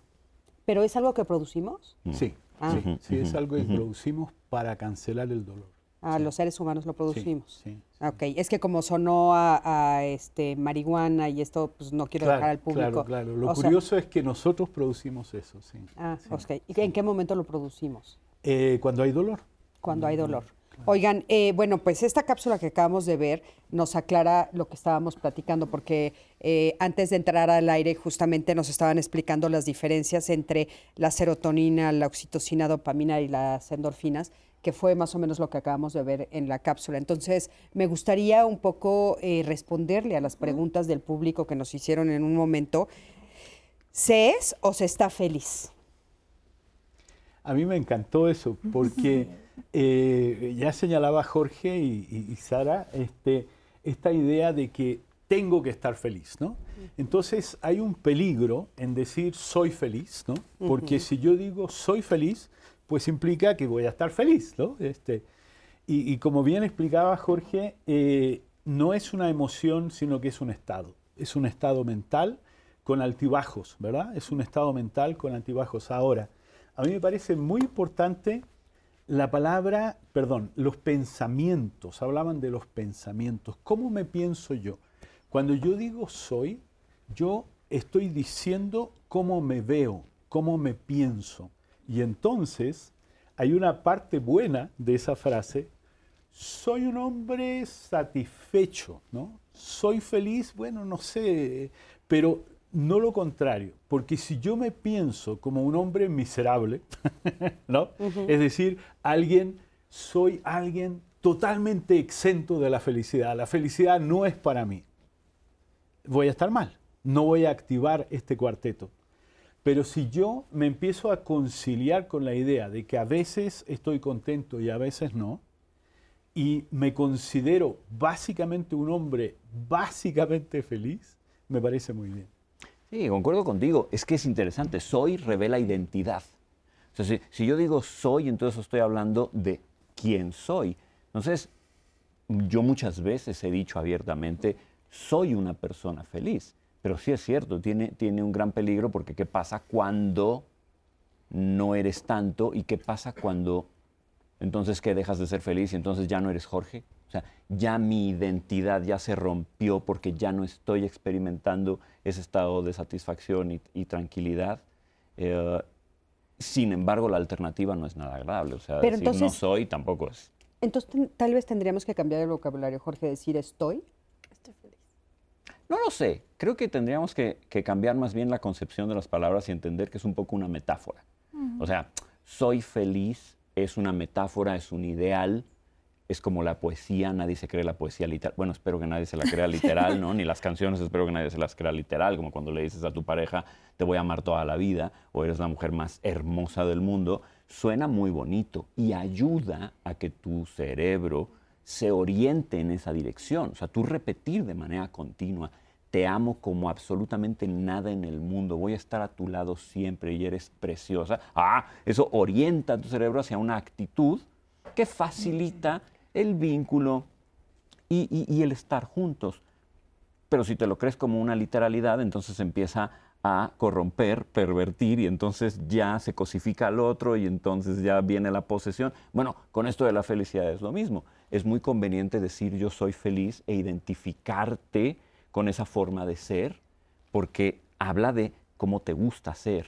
¿Pero es algo que producimos? Mm. Sí, ah. sí, es algo que producimos para cancelar el dolor. Ah, los seres humanos lo producimos. Sí, Ok, es que como sonó a, este, marihuana y esto, pues no quiero dejar al público. Claro, claro. Lo curioso es que nosotros producimos eso, sí. Ah, ok. ¿Y en qué momento lo producimos? Eh, cuando hay dolor. Cuando hay dolor. Oigan, eh, bueno, pues esta cápsula que acabamos de ver nos aclara lo que estábamos platicando, porque eh, antes de entrar al aire justamente nos estaban explicando las diferencias entre la serotonina, la oxitocina, dopamina y las endorfinas, que fue más o menos lo que acabamos de ver en la cápsula. Entonces, me gustaría un poco eh, responderle a las preguntas del público que nos hicieron en un momento. ¿Se es o se está feliz? A mí me encantó eso, porque... Eh, ya señalaba Jorge y, Sara este, esta idea de que tengo que estar feliz, ¿no? Entonces hay un peligro en decir soy feliz, ¿no? Porque si yo digo soy feliz, pues implica que voy a estar feliz, ¿no? Este, y, como bien explicaba Jorge, eh, no es una emoción, sino que es un estado. Es un estado mental con altibajos, ¿verdad? Es un estado mental con altibajos. Ahora, a mí me parece muy importante la palabra, perdón, los pensamientos, hablaban de los pensamientos. ¿Cómo me pienso yo? Cuando yo digo soy, yo estoy diciendo cómo me veo, cómo me pienso. Y entonces hay una parte buena de esa frase, soy un hombre satisfecho, ¿no? Soy feliz, bueno, no sé, pero no lo contrario, porque si yo me pienso como un hombre miserable, ¿no? Es decir, alguien, soy alguien totalmente exento de la felicidad. La felicidad no es para mí. Voy a estar mal, no voy a activar este cuarteto. Pero si yo me empiezo a conciliar con la idea de que a veces estoy contento y a veces no, y me considero básicamente un hombre básicamente feliz, me parece muy bien. Sí, concuerdo contigo. Es que es interesante. Soy revela identidad. O sea, si, yo digo soy, entonces estoy hablando de quién soy. Entonces, yo muchas veces he dicho abiertamente, soy una persona feliz. Pero sí es cierto, tiene, tiene un gran peligro porque ¿qué pasa cuando no eres tanto? ¿Y qué pasa cuando entonces que dejas de ser feliz y entonces ya no eres Jorge. O sea, ya mi identidad ya se rompió porque ya no estoy experimentando ese estado de satisfacción y, tranquilidad. Eh, sin embargo, la alternativa no es nada agradable. O sea, decir no soy tampoco es. Entonces, tal vez tendríamos que cambiar el vocabulario, Jorge, decir estoy. No lo sé. Creo que tendríamos que, cambiar más bien la concepción de las palabras y entender que es un poco una metáfora. O sea, soy feliz es una metáfora, es un ideal, es como la poesía, nadie se cree la poesía literal. Bueno, espero que nadie se la crea literal, ¿no? Ni las canciones, espero que nadie se las crea literal, como cuando le dices a tu pareja, te voy a amar toda la vida, o eres la mujer más hermosa del mundo. Suena muy bonito y ayuda a que tu cerebro se oriente en esa dirección. O sea, tú repetir de manera continua, te amo como absolutamente nada en el mundo, voy a estar a tu lado siempre y eres preciosa. Ah, eso orienta tu cerebro hacia una actitud que facilita el vínculo y, el estar juntos. Pero si te lo crees como una literalidad, entonces empieza a corromper, pervertir y entonces ya se cosifica al otro y entonces ya viene la posesión. Bueno, con esto de la felicidad es lo mismo. Es muy conveniente decir yo soy feliz e identificarte con esa forma de ser, porque habla de cómo te gusta ser,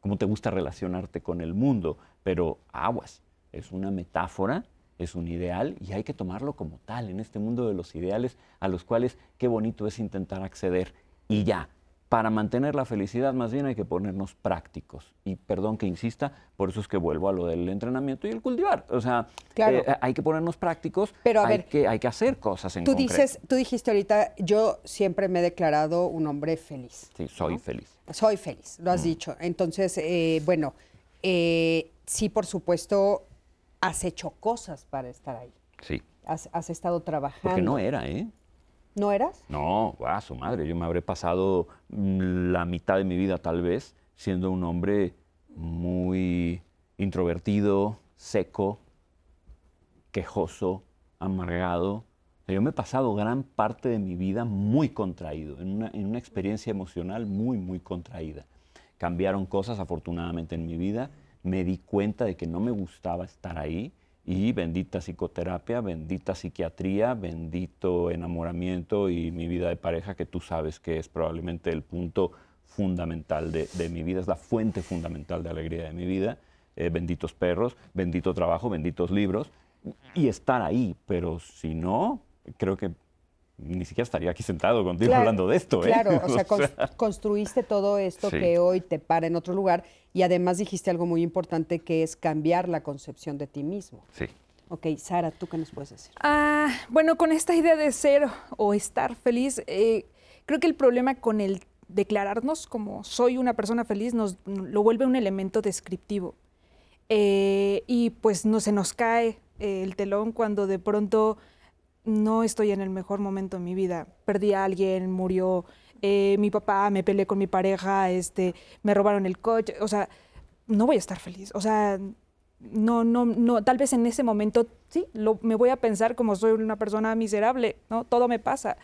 cómo te gusta relacionarte con el mundo, pero aguas, es una metáfora, es un ideal y hay que tomarlo como tal en este mundo de los ideales a los cuales qué bonito es intentar acceder y ya, para mantener la felicidad más bien hay que ponernos prácticos. Y perdón que insista, por eso es que vuelvo a lo del entrenamiento y el cultivar. O sea, eh, hay que ponernos prácticos, pero hay, que, hay que hacer cosas en tú Dices, tú dijiste ahorita, yo siempre me he declarado un hombre feliz. Sí, soy feliz. Soy feliz, lo has mm. dicho. Entonces, eh, bueno, eh, sí, por supuesto, has hecho cosas para estar ahí. Sí. Has, has estado trabajando. Porque no era, ¿eh? ¿No eras? No, a su madre. Yo me habré pasado la mitad de mi vida tal vez siendo un hombre muy introvertido, seco, quejoso, amargado. Yo me he pasado gran parte de mi vida muy contraído, en una, en una experiencia emocional muy, muy contraída. Cambiaron cosas afortunadamente en mi vida. Me di cuenta de que no me gustaba estar ahí y bendita psicoterapia, bendita psiquiatría, bendito enamoramiento y mi vida de pareja, que tú sabes que es probablemente el punto fundamental de, mi vida, es la fuente fundamental de alegría de mi vida. Eh, benditos perros, bendito trabajo, benditos libros, y estar ahí, pero si no, creo que ni siquiera estaría aquí sentado contigo hablando de esto. ¿eh? Claro, o sea, construiste todo esto que hoy te para en otro lugar y además dijiste algo muy importante que es cambiar la concepción de ti mismo. Sí. Ok, Sara, ¿tú qué nos puedes decir? Ah, bueno, con esta idea de ser o estar feliz, eh, creo que el problema con el declararnos como soy una persona feliz nos lo vuelve un elemento descriptivo. Eh, y pues no se nos cae el telón cuando de pronto no estoy en el mejor momento de mi vida. Perdí a alguien, murió eh, mi papá, me peleé con mi pareja, este, me robaron el coche. O sea, no voy a estar feliz. O sea, no, no, no, tal vez en ese momento sí, lo, me voy a pensar como soy una persona miserable, ¿no? Todo me pasa.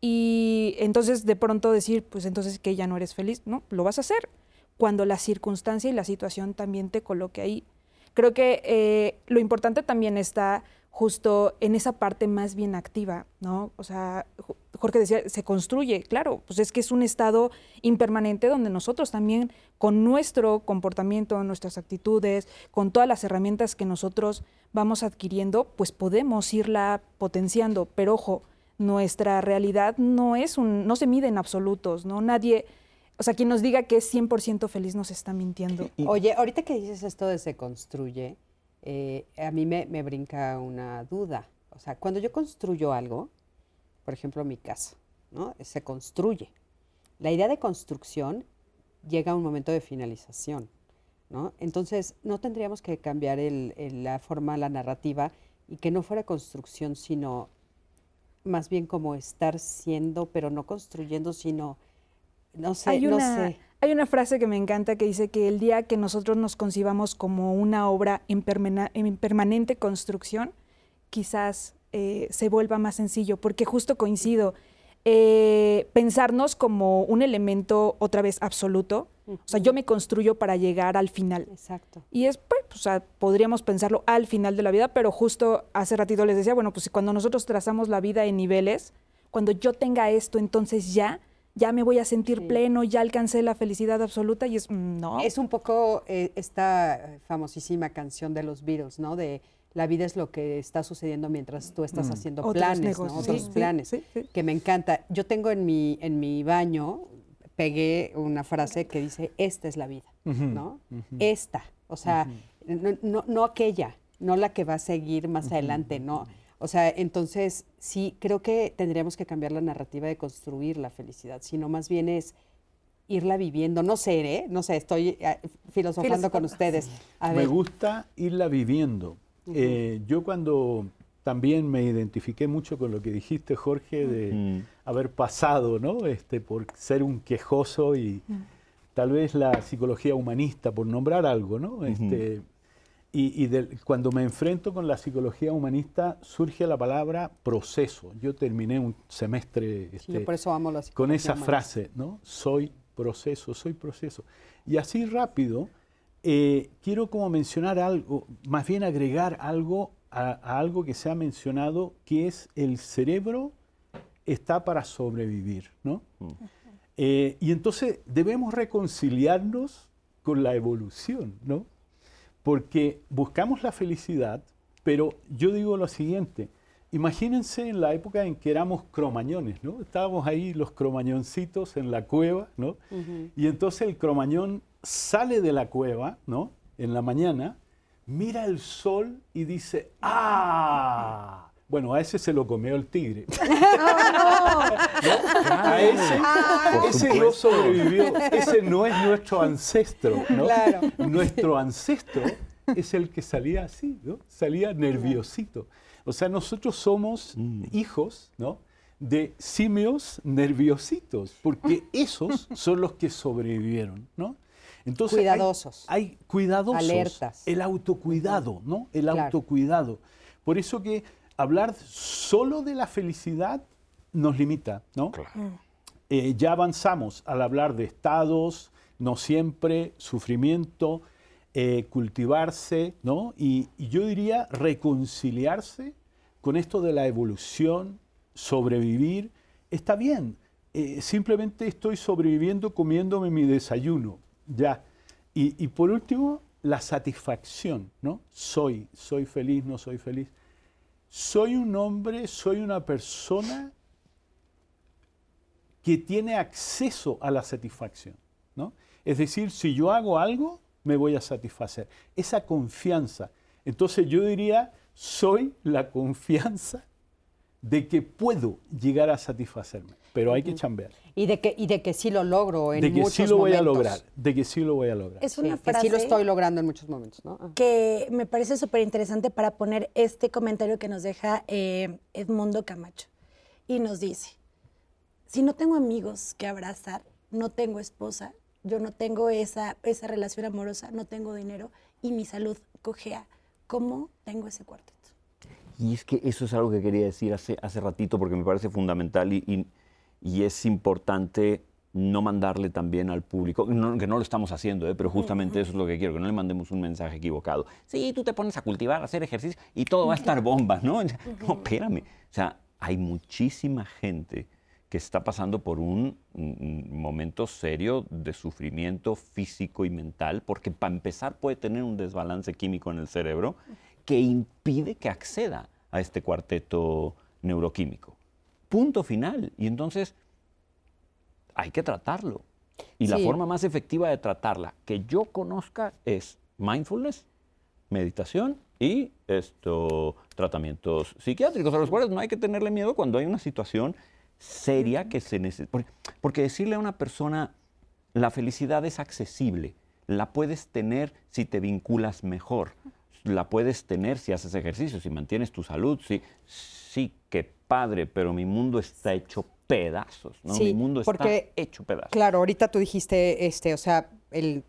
Y entonces de pronto decir, pues entonces que ya no eres feliz, ¿no? Lo vas a hacer cuando la circunstancia y la situación también te coloque ahí. Creo que eh, lo importante también está justo en esa parte más bien activa, ¿no? O sea, Jorge decía, se construye, claro, pues es que es un estado impermanente donde nosotros también, con nuestro comportamiento, nuestras actitudes, con todas las herramientas que nosotros vamos adquiriendo, pues podemos irla potenciando. Pero ojo, nuestra realidad no es un, no se mide en absolutos, ¿no? Nadie, o sea, quien nos diga que es 100% feliz nos está mintiendo. Oye, ahorita que dices esto de se construye, eh, a mí me, me brinca una duda. O sea, cuando yo construyo algo, por ejemplo, mi casa, ¿no? Se construye. La idea de construcción llega a un momento de finalización, ¿no? Entonces, no tendríamos que cambiar el- el- la forma, la narrativa, y que no fuera construcción, sino más bien como estar siendo, pero no construyendo, sino, no sé, hay, no sé. Hay una frase que me encanta que dice que el día que nosotros nos concibamos como una obra en, permanente construcción, quizás eh, se vuelva más sencillo, porque justo coincido, eh, pensarnos como un elemento otra vez absoluto, o sea, yo me construyo para llegar al final. Exacto. Y es, pues, o sea, podríamos pensarlo al final de la vida, pero justo hace ratito les decía, bueno, pues cuando nosotros trazamos la vida en niveles, cuando yo tenga esto, entonces ya, ya me voy a sentir Sí. pleno, ya alcancé la felicidad absoluta y es, mm, no. Es un poco eh, esta famosísima canción de los Beatles, ¿no? De la vida es lo que está sucediendo mientras tú estás haciendo Otros planes, ¿no? Otros Sí, planes, sí, sí. que me encanta. Yo tengo en mi, en mi baño, pegué una frase que dice, esta es la vida, ¿no? Esta, o sea, no, no, no aquella, no la que va a seguir más adelante, no. O sea, entonces sí, creo que tendríamos que cambiar la narrativa de construir la felicidad, sino más bien es irla viviendo. No sé, ¿eh? No sé, estoy eh, filosofando con ustedes. A me ver, gusta irla viviendo. Eh, yo cuando también me identifiqué mucho con lo que dijiste, Jorge, de haber pasado, ¿no? Este, por ser un quejoso y tal vez la psicología humanista, por nombrar algo, ¿no? Este, y cuando me enfrento con la psicología humanista surge la palabra proceso. Yo terminé un semestre este, yo por eso amo la con esa humanista. frase, ¿no? Soy proceso, soy proceso. Y así rápido, eh, quiero como mencionar algo, más bien agregar algo a, a algo que se ha mencionado, que es el cerebro está para sobrevivir, ¿no? Eh, y entonces debemos reconciliarnos con la evolución, ¿no? Porque buscamos la felicidad, pero yo digo lo siguiente, imagínense en la época en que éramos cromañones, ¿no? Estábamos ahí los cromañoncitos en la cueva, ¿no? Y entonces el cromañón sale de la cueva, ¿no? En la mañana, mira el sol y dice, ¡ah! Bueno, a ese se lo comió el tigre. A ese, ese no sobrevivió. Ese no es nuestro ancestro, ¿no? Claro. Nuestro ancestro es el que salía así, ¿no? Salía nerviosito. O sea, nosotros somos hijos, ¿no? De simios nerviositos, porque esos son los que sobrevivieron, ¿no? Entonces, hay- Cuidadosos. Hay, cuidadosos. Alertas. El autocuidado, ¿no? El Claro. autocuidado. Por eso que hablar solo de la felicidad nos limita, ¿no? Eh, ya avanzamos al hablar de estados, no siempre, sufrimiento, eh, cultivarse, ¿no? Y, y yo diría reconciliarse con esto de la evolución, sobrevivir. Está bien, eh, simplemente estoy sobreviviendo comiéndome mi desayuno, ya. Y, y por último, la satisfacción, ¿no? Soy, soy feliz, no soy feliz. Soy un hombre, soy una persona que tiene acceso a la satisfacción. ¿no? Es decir, si yo hago algo, me voy a satisfacer. Esa confianza. Entonces yo diría, soy la confianza de que puedo llegar a satisfacerme, pero hay que chambear. Y de que, y de que sí lo logro en De que muchos sí lo voy a momentos. lograr, de que sí lo voy a lograr. Es Sí, una que frase sí lo estoy logrando en muchos momentos, ¿no? Ah. que me parece súper interesante para poner este comentario que nos deja eh, Edmundo Camacho. Y nos dice, si no tengo amigos que abrazar, no tengo esposa, yo no tengo esa, esa relación amorosa, no tengo dinero y mi salud cojea, ¿cómo tengo ese cuarteto? Y es que eso es algo que quería decir hace, hace ratito porque me parece fundamental y, y- y es importante no mandarle también al público, no- que no lo estamos haciendo, ¿eh? pero justamente eso es lo que quiero, que no le mandemos un mensaje equivocado. Sí, tú te pones a cultivar, a hacer ejercicio y todo va a estar bomba, ¿no? No, espérame. O sea, hay muchísima gente que está pasando por un, un momento serio de sufrimiento físico y mental, porque para empezar puede tener un desbalance químico en el cerebro que impide que acceda a este cuarteto neuroquímico. Punto final. Y entonces hay que tratarlo. Y la forma más efectiva de tratarla que yo conozca es mindfulness, meditación y esto, tratamientos psiquiátricos, a los cuales no hay que tenerle miedo cuando hay una situación seria que se necesita. Porque, decirle a una persona, la felicidad es accesible, la puedes tener si te vinculas mejor, la puedes tener si haces ejercicio, si mantienes tu salud, sí, sí, qué padre, pero mi mundo está hecho pedazos, ¿no? Sí, mi mundo está porque, hecho pedazos. Claro, ahorita tú dijiste, este, o sea, el,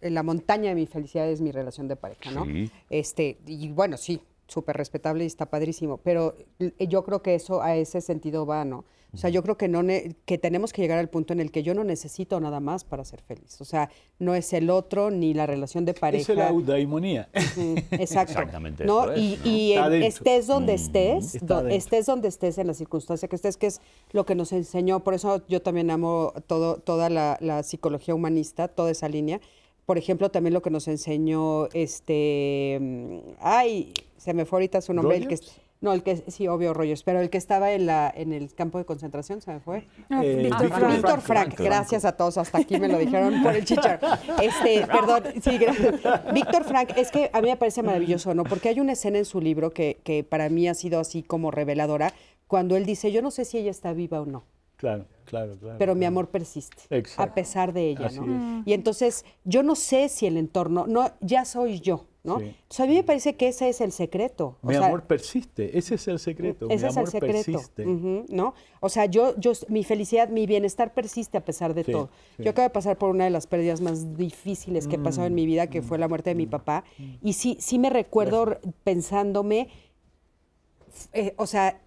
la montaña de mi felicidad es mi relación de pareja, ¿no? Sí. Este, y bueno, sí, súper respetable y está padrísimo, pero yo creo que eso a ese sentido va, ¿no? O sea, yo creo que no ne- que tenemos que llegar al punto en el que yo no necesito nada más para ser feliz. O sea, no es el otro ni la relación de pareja. Esa es la eudaimonía. Exacto. Exactamente ¿no? eso es, y ¿no? y Está en- dentro. estés donde Mm. estés, do- estés donde estés en la circunstancia que estés, que es lo que nos enseñó. Por eso yo también amo todo, toda la, la psicología humanista, toda esa línea. Por ejemplo, también lo que nos enseñó este. mm, Ay, se me fue ahorita su nombre. El que, ¿Rogers? No, el que sí, obvio, Rogers, pero el que estaba en, la, en el campo de concentración, se me fue. Eh, Víctor Frank. Víctor Frank. Frank, gracias a todos, hasta aquí me lo dijeron por el chichar. Este, perdón, sí, gracias. Víctor Frank, es que a mí me parece maravilloso, ¿no? Porque hay una escena en su libro que, que para mí ha sido así como reveladora, cuando él dice, yo no sé si ella está viva o no, Claro, claro, claro. pero mi amor persiste, Exacto. a pesar de ella, Así ¿no? Y entonces, yo no sé si el entorno, no, ya soy yo, ¿no? Sí. Entonces, a mí me parece que ese es el secreto. O Mi sea, amor persiste, ese es el secreto. ese mi es amor el secreto, persiste. ¿no? O sea, yo, yo, mi felicidad, mi bienestar persiste a pesar de Sí, todo. sí. Yo acabo de pasar por una de las pérdidas más difíciles que he pasado en Mm, mi vida, que fue la muerte de mi papá, y sí, sí me recuerdo pensándome, eh, o sea,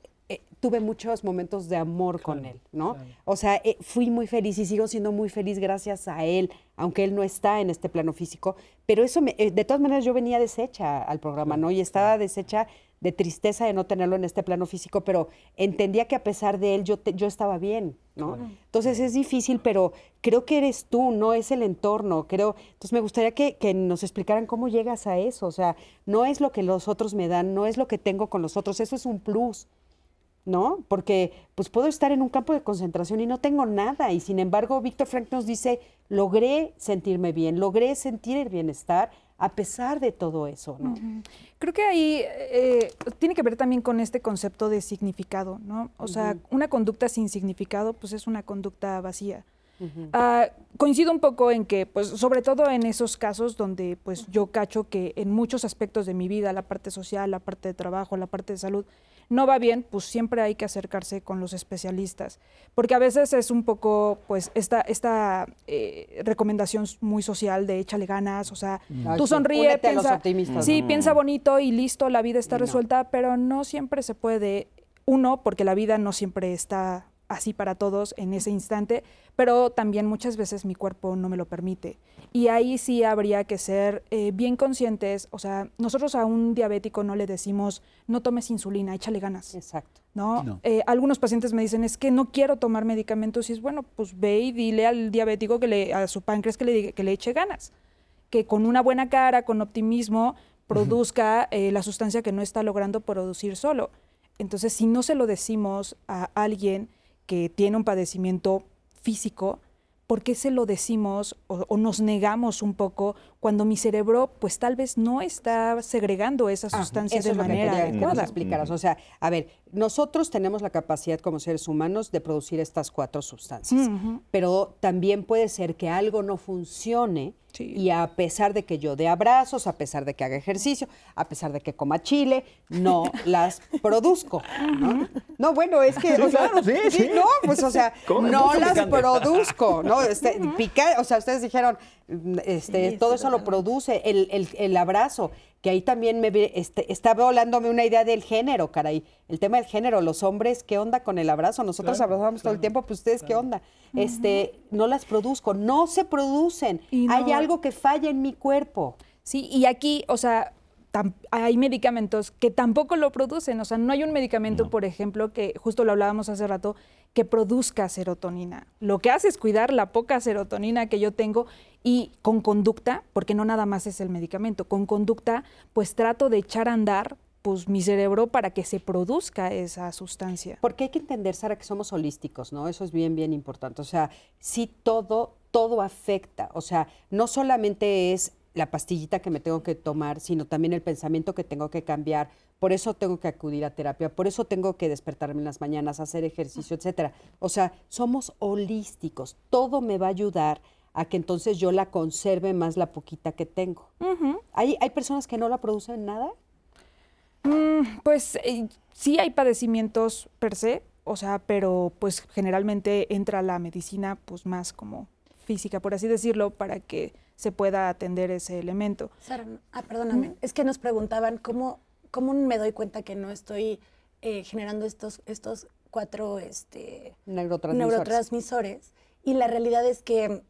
tuve muchos momentos de amor con él, ¿no? O sea, eh, fui muy feliz y sigo siendo muy feliz gracias a él, aunque él no está en este plano físico. Pero eso, me- eh, de todas maneras, yo venía deshecha al programa, ¿no? Y estaba deshecha de tristeza de no tenerlo en este plano físico, pero entendía que a pesar de él yo, te- yo estaba bien, ¿no? Entonces es difícil, pero creo que eres tú, no es el entorno, creo. Entonces me gustaría que, que nos explicaran cómo llegas a eso, o sea, no es lo que los otros me dan, no es lo que tengo con los otros, eso es un plus. ¿No? Porque pues puedo estar en un campo de concentración y no tengo nada. Y sin embargo, Víctor Frank nos dice, logré sentirme bien, logré sentir el bienestar a pesar de todo eso, ¿no? Creo que ahí eh, tiene que ver también con este concepto de significado, ¿no? O sea, una conducta sin significado, pues es una conducta vacía. Ah, coincido un poco en que, pues, sobre todo en esos casos donde, pues, yo cacho que en muchos aspectos de mi vida, la parte social, la parte de trabajo, la parte de salud, no va bien, pues siempre hay que acercarse con los especialistas, porque a veces es un poco, pues, esta, esta eh, recomendación muy social de échale ganas, o sea, Ay, tú sí, sonríe, piensa, optimistas, sí, ¿no? piensa bonito y listo, la vida está Y no. resuelta, pero no siempre se puede. Uno, porque la vida no siempre está así para todos en ese instante, pero también muchas veces mi cuerpo no me lo permite. Y ahí sí habría que ser eh, bien conscientes, o sea, nosotros a un diabético no le decimos, no tomes insulina, échale ganas. Exacto. ¿no? No. Eh, algunos pacientes me dicen, es que no quiero tomar medicamentos. Y es bueno, pues ve y dile al diabético que le, a su páncreas que le, que le eche ganas. Que con una buena cara, con optimismo, produzca eh, la sustancia que no está logrando producir solo. Entonces, si no se lo decimos a alguien que tiene un padecimiento físico, ¿por qué se lo decimos o, o nos negamos un poco cuando mi cerebro, pues tal vez no está segregando esa Ah, sustancia eso de es lo que manera quería que nos adecuada? explicaras. O sea, a ver, nosotros tenemos la capacidad como seres humanos de producir estas cuatro sustancias, pero también puede ser que algo no funcione Sí. y a pesar de que yo dé abrazos, a pesar de que haga ejercicio, a pesar de que coma chile, no las produzco. ¿no? No, bueno, es que, o sea, claro, sí, sí. no, pues, o sea, no las picante. produzco, ¿no? Este, pica- o sea, ustedes dijeron, este, Sí, todo sí, eso lo produce, el, el- el abrazo, que ahí también me este, está volándome una idea del género, caray. El tema del género, los hombres, ¿qué onda con el abrazo? Nosotros Claro, abrazamos todo el tiempo, pues ustedes, ¿qué onda? Este, no las produzco, no se producen. Hay algo que falla en mi cuerpo. Sí, y aquí, o sea, hay medicamentos que tampoco lo producen. O sea, no hay un medicamento, por ejemplo, que justo lo hablábamos hace rato, que produzca serotonina. Lo que hace es cuidar la poca serotonina que yo tengo y con conducta, porque no nada más es el medicamento, con conducta, pues trato de echar a andar pues mi cerebro para que se produzca esa sustancia. Porque hay que entender, Sara, que somos holísticos, ¿no? Eso es bien, bien importante. O sea, sí todo, todo afecta. O sea, no solamente es la pastillita que me tengo que tomar, sino también el pensamiento que tengo que cambiar. Por eso tengo que acudir a terapia, por eso tengo que despertarme en las mañanas, hacer ejercicio, etcétera. O sea, somos holísticos. Todo me va a ayudar a que entonces yo la conserve más la poquita que tengo. ¿Hay, ¿Hay personas que no la producen nada? Mm, pues eh, sí hay padecimientos per se, o sea, pero pues generalmente entra la medicina pues más como física, por así decirlo, para que se pueda atender ese elemento. Sara, ah, perdóname, es que nos preguntaban cómo, cómo me doy cuenta que no estoy eh, generando estos, estos cuatro este, neurotransmisores. Y la realidad es que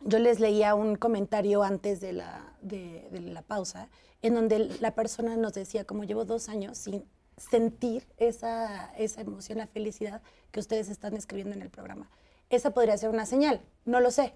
yo les leía un comentario antes de la, de la pausa en donde la persona nos decía, como llevo dos años sin sentir esa, esa emoción, la felicidad que ustedes están describiendo en el programa. Esa podría ser una señal, no lo sé.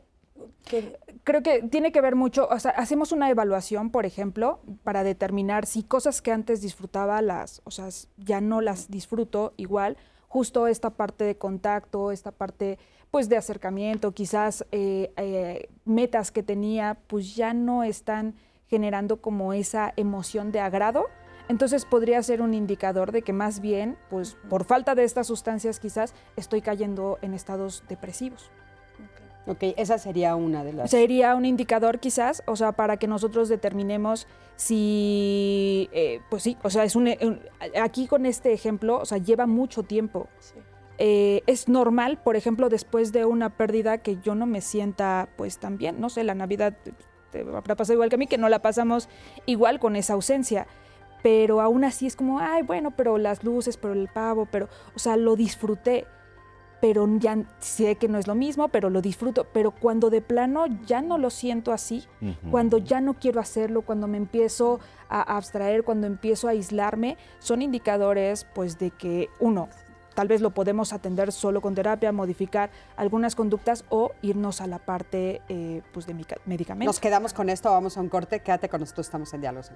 Creo que tiene que ver mucho, o sea, hacemos una evaluación, por ejemplo, para determinar si cosas que antes disfrutaba las, o sea, ya no las disfruto igual, justo esta parte de contacto, esta parte pues de acercamiento, quizás eh, eh, metas que tenía, pues ya no están generando como esa emoción de agrado, entonces podría ser un indicador de que más bien, pues por falta de estas sustancias quizás estoy cayendo en estados depresivos. Ok, esa sería una de las... Sería un indicador quizás, o sea, para que nosotros determinemos si, eh, pues sí, o sea, es un, aquí con este ejemplo, o sea, lleva mucho tiempo. Eh, es normal, por ejemplo, después de una pérdida que yo no me sienta pues tan bien, no sé, la Navidad te habrá pasado igual que a mí, que no la pasamos igual con esa ausencia. Pero aún así es como, ay, bueno, pero las luces, pero el pavo, pero, o sea, lo disfruté. Pero ya sé que no es lo mismo, pero lo disfruto. Pero cuando de plano ya no lo siento así, cuando ya no quiero hacerlo, cuando me empiezo a abstraer, cuando empiezo a aislarme, son indicadores, pues, de que, uno, Tal vez lo podemos atender solo con terapia, modificar algunas conductas o irnos a la parte eh, pues de medicamentos. Nos quedamos con esto, vamos a un corte. Quédate con nosotros, estamos en Diálogos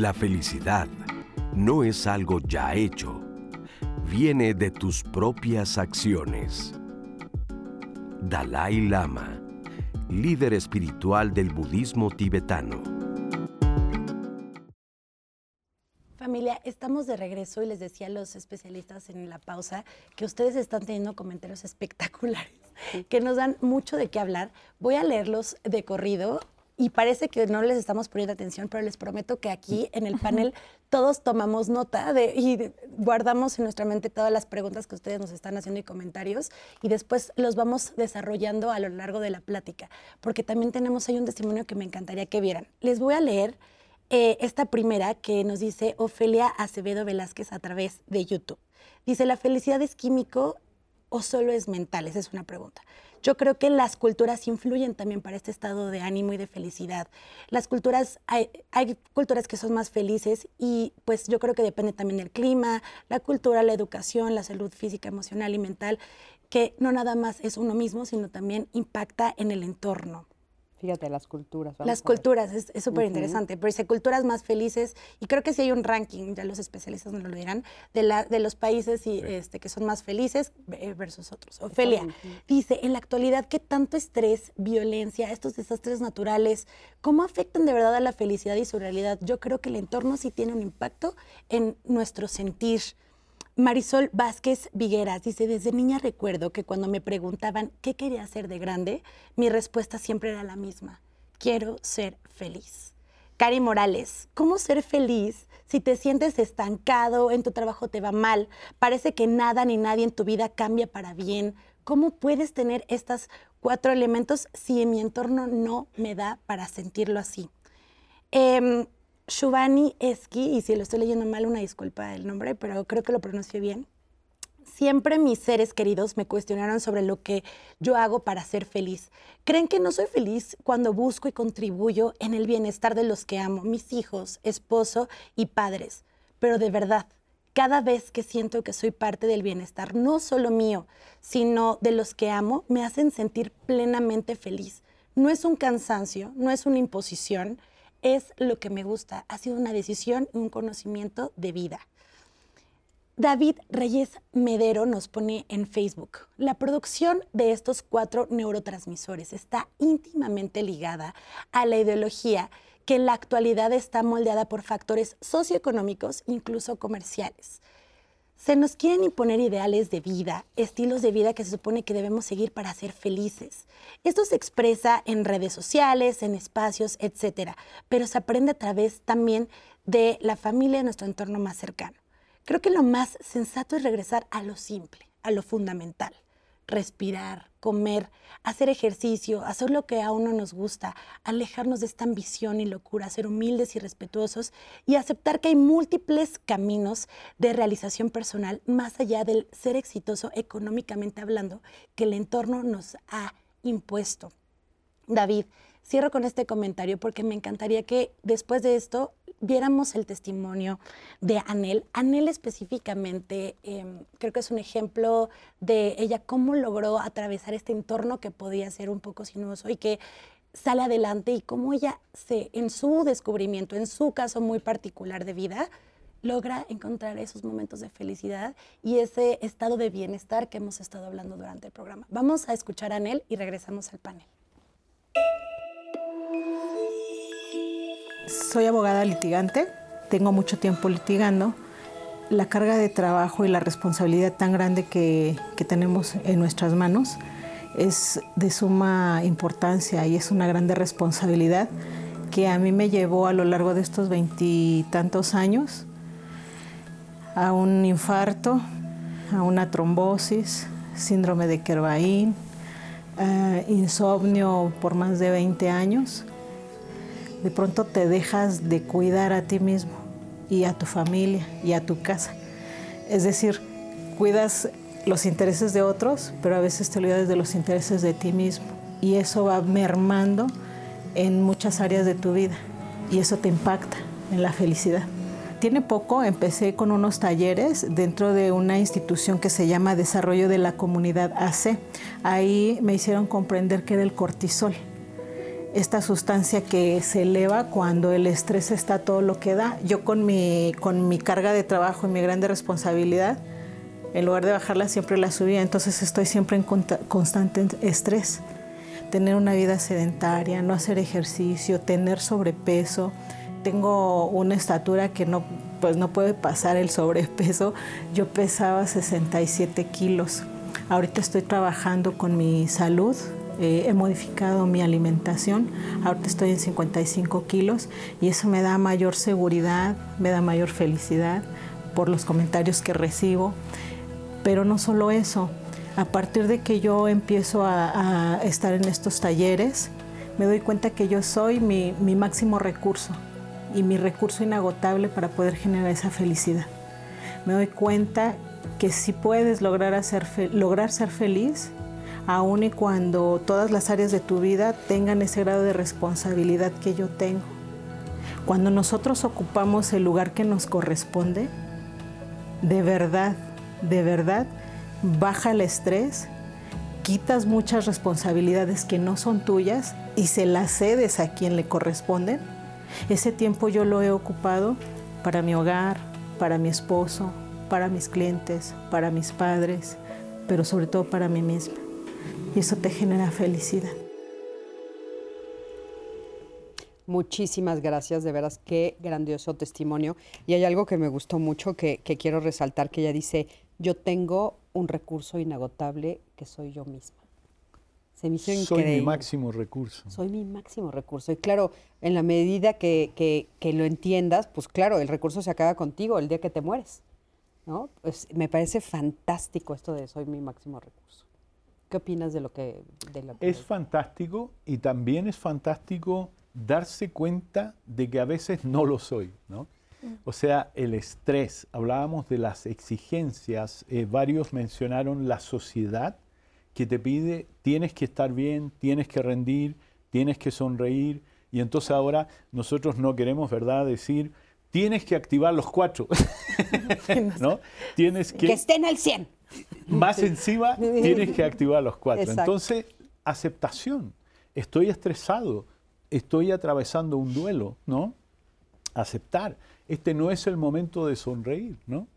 La felicidad no es algo ya hecho, viene de tus propias acciones. Dalai Lama líder espiritual del budismo tibetano. Familia, estamos de regreso y les decía a los especialistas en la pausa que ustedes están teniendo comentarios espectaculares que nos dan mucho de qué hablar. Voy a leerlos de corrido y parece que no les estamos poniendo atención, pero les prometo que aquí en el panel todos tomamos nota de, y guardamos en nuestra mente todas las preguntas que ustedes nos están haciendo y comentarios y después los vamos desarrollando a lo largo de la plática, porque también tenemos ahí un testimonio que me encantaría que vieran. Les voy a leer eh, esta primera que nos dice Ofelia Acevedo Velázquez a través de YouTube. Dice, ¿la felicidad es químico o solo es mental? Esa es una pregunta. Yo creo que las culturas influyen también para este estado de ánimo y de felicidad. Las culturas, hay, culturas que son más felices y pues yo creo que depende también del clima, la cultura, la educación, la salud física, emocional y mental, que no nada más es uno mismo, sino también impacta en el entorno. Fíjate, las culturas. Las culturas, es súper interesante. Pero dice culturas más felices, y creo que sí hay un ranking, ya los especialistas nos lo dirán, de, la, de los países y, este, que son más felices eh, versus otros. Ofelia dice, en la actualidad, ¿qué tanto estrés, violencia, estos desastres naturales, cómo afectan de verdad a la felicidad y su realidad? Yo creo que el entorno sí tiene un impacto en nuestro sentir. Marisol Vázquez Vigueras dice, desde niña recuerdo que cuando me preguntaban qué quería hacer de grande, mi respuesta siempre era la misma, quiero ser feliz. Cari Morales, ¿cómo ser feliz si te sientes estancado, en tu trabajo te va mal, parece que nada ni nadie en tu vida cambia para bien? ¿Cómo puedes tener estos cuatro elementos si en mi entorno no me da para sentirlo así? Eh, Shubani Eski, y si lo estoy leyendo mal, una disculpa del nombre, pero creo que lo pronuncio bien. Siempre mis seres queridos me cuestionaron sobre lo que yo hago para ser feliz. Creen que no soy feliz cuando busco y contribuyo en el bienestar de los que amo, mis hijos, esposo y padres. Pero de verdad, cada vez que siento que soy parte del bienestar, no solo mío, sino de los que amo, me hacen sentir plenamente feliz. No es un cansancio, no es una imposición, es lo que me gusta. Ha sido una decisión y un conocimiento de vida. David Reyes Medero nos pone en Facebook, la producción de estos cuatro neurotransmisores está íntimamente ligada a la ideología que en la actualidad está moldeada por factores socioeconómicos, incluso comerciales. Se nos quieren imponer ideales de vida, estilos de vida que se supone que debemos seguir para ser felices. Esto se expresa en redes sociales, en espacios, etcétera, pero se aprende a través también de la familia, de nuestro entorno más cercano. Creo que lo más sensato es regresar a lo simple, a lo fundamental. Respirar, comer, hacer ejercicio, hacer lo que a uno nos gusta, alejarnos de esta ambición y locura, ser humildes y respetuosos y aceptar que hay múltiples caminos de realización personal más allá del ser exitoso económicamente hablando que el entorno nos ha impuesto. David, cierro con este comentario porque me encantaría que después de esto viéramos el testimonio de Anel. Anel específicamente, em, creo que es un ejemplo de ella cómo logró atravesar este entorno que podía ser un poco sinuoso y que sale adelante y cómo ella se, en su descubrimiento, en su caso muy particular de vida, logra encontrar esos momentos de felicidad y ese estado de bienestar que hemos estado hablando durante el programa. Vamos a escuchar a Anel y regresamos al panel. Soy abogada litigante, tengo mucho tiempo litigando. La carga de trabajo y la responsabilidad tan grande que, tenemos en nuestras manos es de suma importancia y es una grande responsabilidad que a mí me llevó a lo largo de estos veintitantos años a un infarto, a una trombosis, síndrome de Kervain, eh, insomnio por más de 20 años de pronto te dejas de cuidar a ti mismo y a tu familia y a tu casa. Es decir, cuidas los intereses de otros, pero a veces te olvidas de los intereses de ti mismo. Y eso va mermando en muchas áreas de tu vida y eso te impacta en la felicidad. Tiene poco empecé con unos talleres dentro de una institución que se llama Desarrollo de la Comunidad AC. Ahí me hicieron comprender que era el cortisol esta sustancia que se eleva cuando el estrés está todo lo que da. Yo con mi, con mi carga de trabajo y mi grande responsabilidad, en lugar de bajarla siempre la subía, entonces estoy siempre en constante estrés. Tener una vida sedentaria, no hacer ejercicio, tener sobrepeso. Tengo una estatura que no, pues no puede pasar el sobrepeso. Yo pesaba 67 kilos. Ahorita estoy trabajando con mi salud, eh, he modificado mi alimentación, ahorita estoy en 55 kilos y eso me da mayor seguridad, me da mayor felicidad por los comentarios que recibo. Pero no solo eso, a partir de que yo empiezo a, estar en estos talleres, me doy cuenta que yo soy mi, máximo recurso y mi recurso inagotable para poder generar esa felicidad. Me doy cuenta que si puedes lograr, lograr ser feliz, aun y cuando todas las áreas de tu vida tengan ese grado de responsabilidad que yo tengo. Cuando nosotros ocupamos el lugar que nos corresponde, de verdad, de verdad, baja el estrés, quitas muchas responsabilidades que no son tuyas y se las cedes a quien le corresponden. Ese tiempo yo lo he ocupado para mi hogar, para mi esposo, para mis clientes, para mis padres, pero sobre todo para mí misma y eso te genera felicidad. Muchísimas gracias, de veras, qué grandioso testimonio. Y hay algo que me gustó mucho que, quiero resaltar, que ella dice, yo tengo un recurso inagotable que soy yo misma. Se me hizo Soy mi máximo recurso. Soy mi máximo recurso. Y claro, en la medida que, que, lo entiendas, pues claro, el recurso se acaba contigo el día que te mueres. ¿no? Pues me parece fantástico esto de soy mi máximo recurso. ¿Qué opinas de lo que... es fantástico y también es fantástico darse cuenta de que a veces no lo soy, ¿no? O sea, el estrés, hablábamos de las exigencias, eh, varios mencionaron la sociedad que te pide, tienes que estar bien, tienes que rendir, tienes que sonreír, y entonces ahora nosotros no queremos, ¿verdad?, decir, tienes que activar los cuatro, ¿no? Tienes que... Que estén al 100. Más encima, tienes que activar los cuatro. Exacto. Entonces, aceptación. Estoy estresado, estoy atravesando un duelo, ¿no? Aceptar. Este no es el momento de sonreír, ¿no?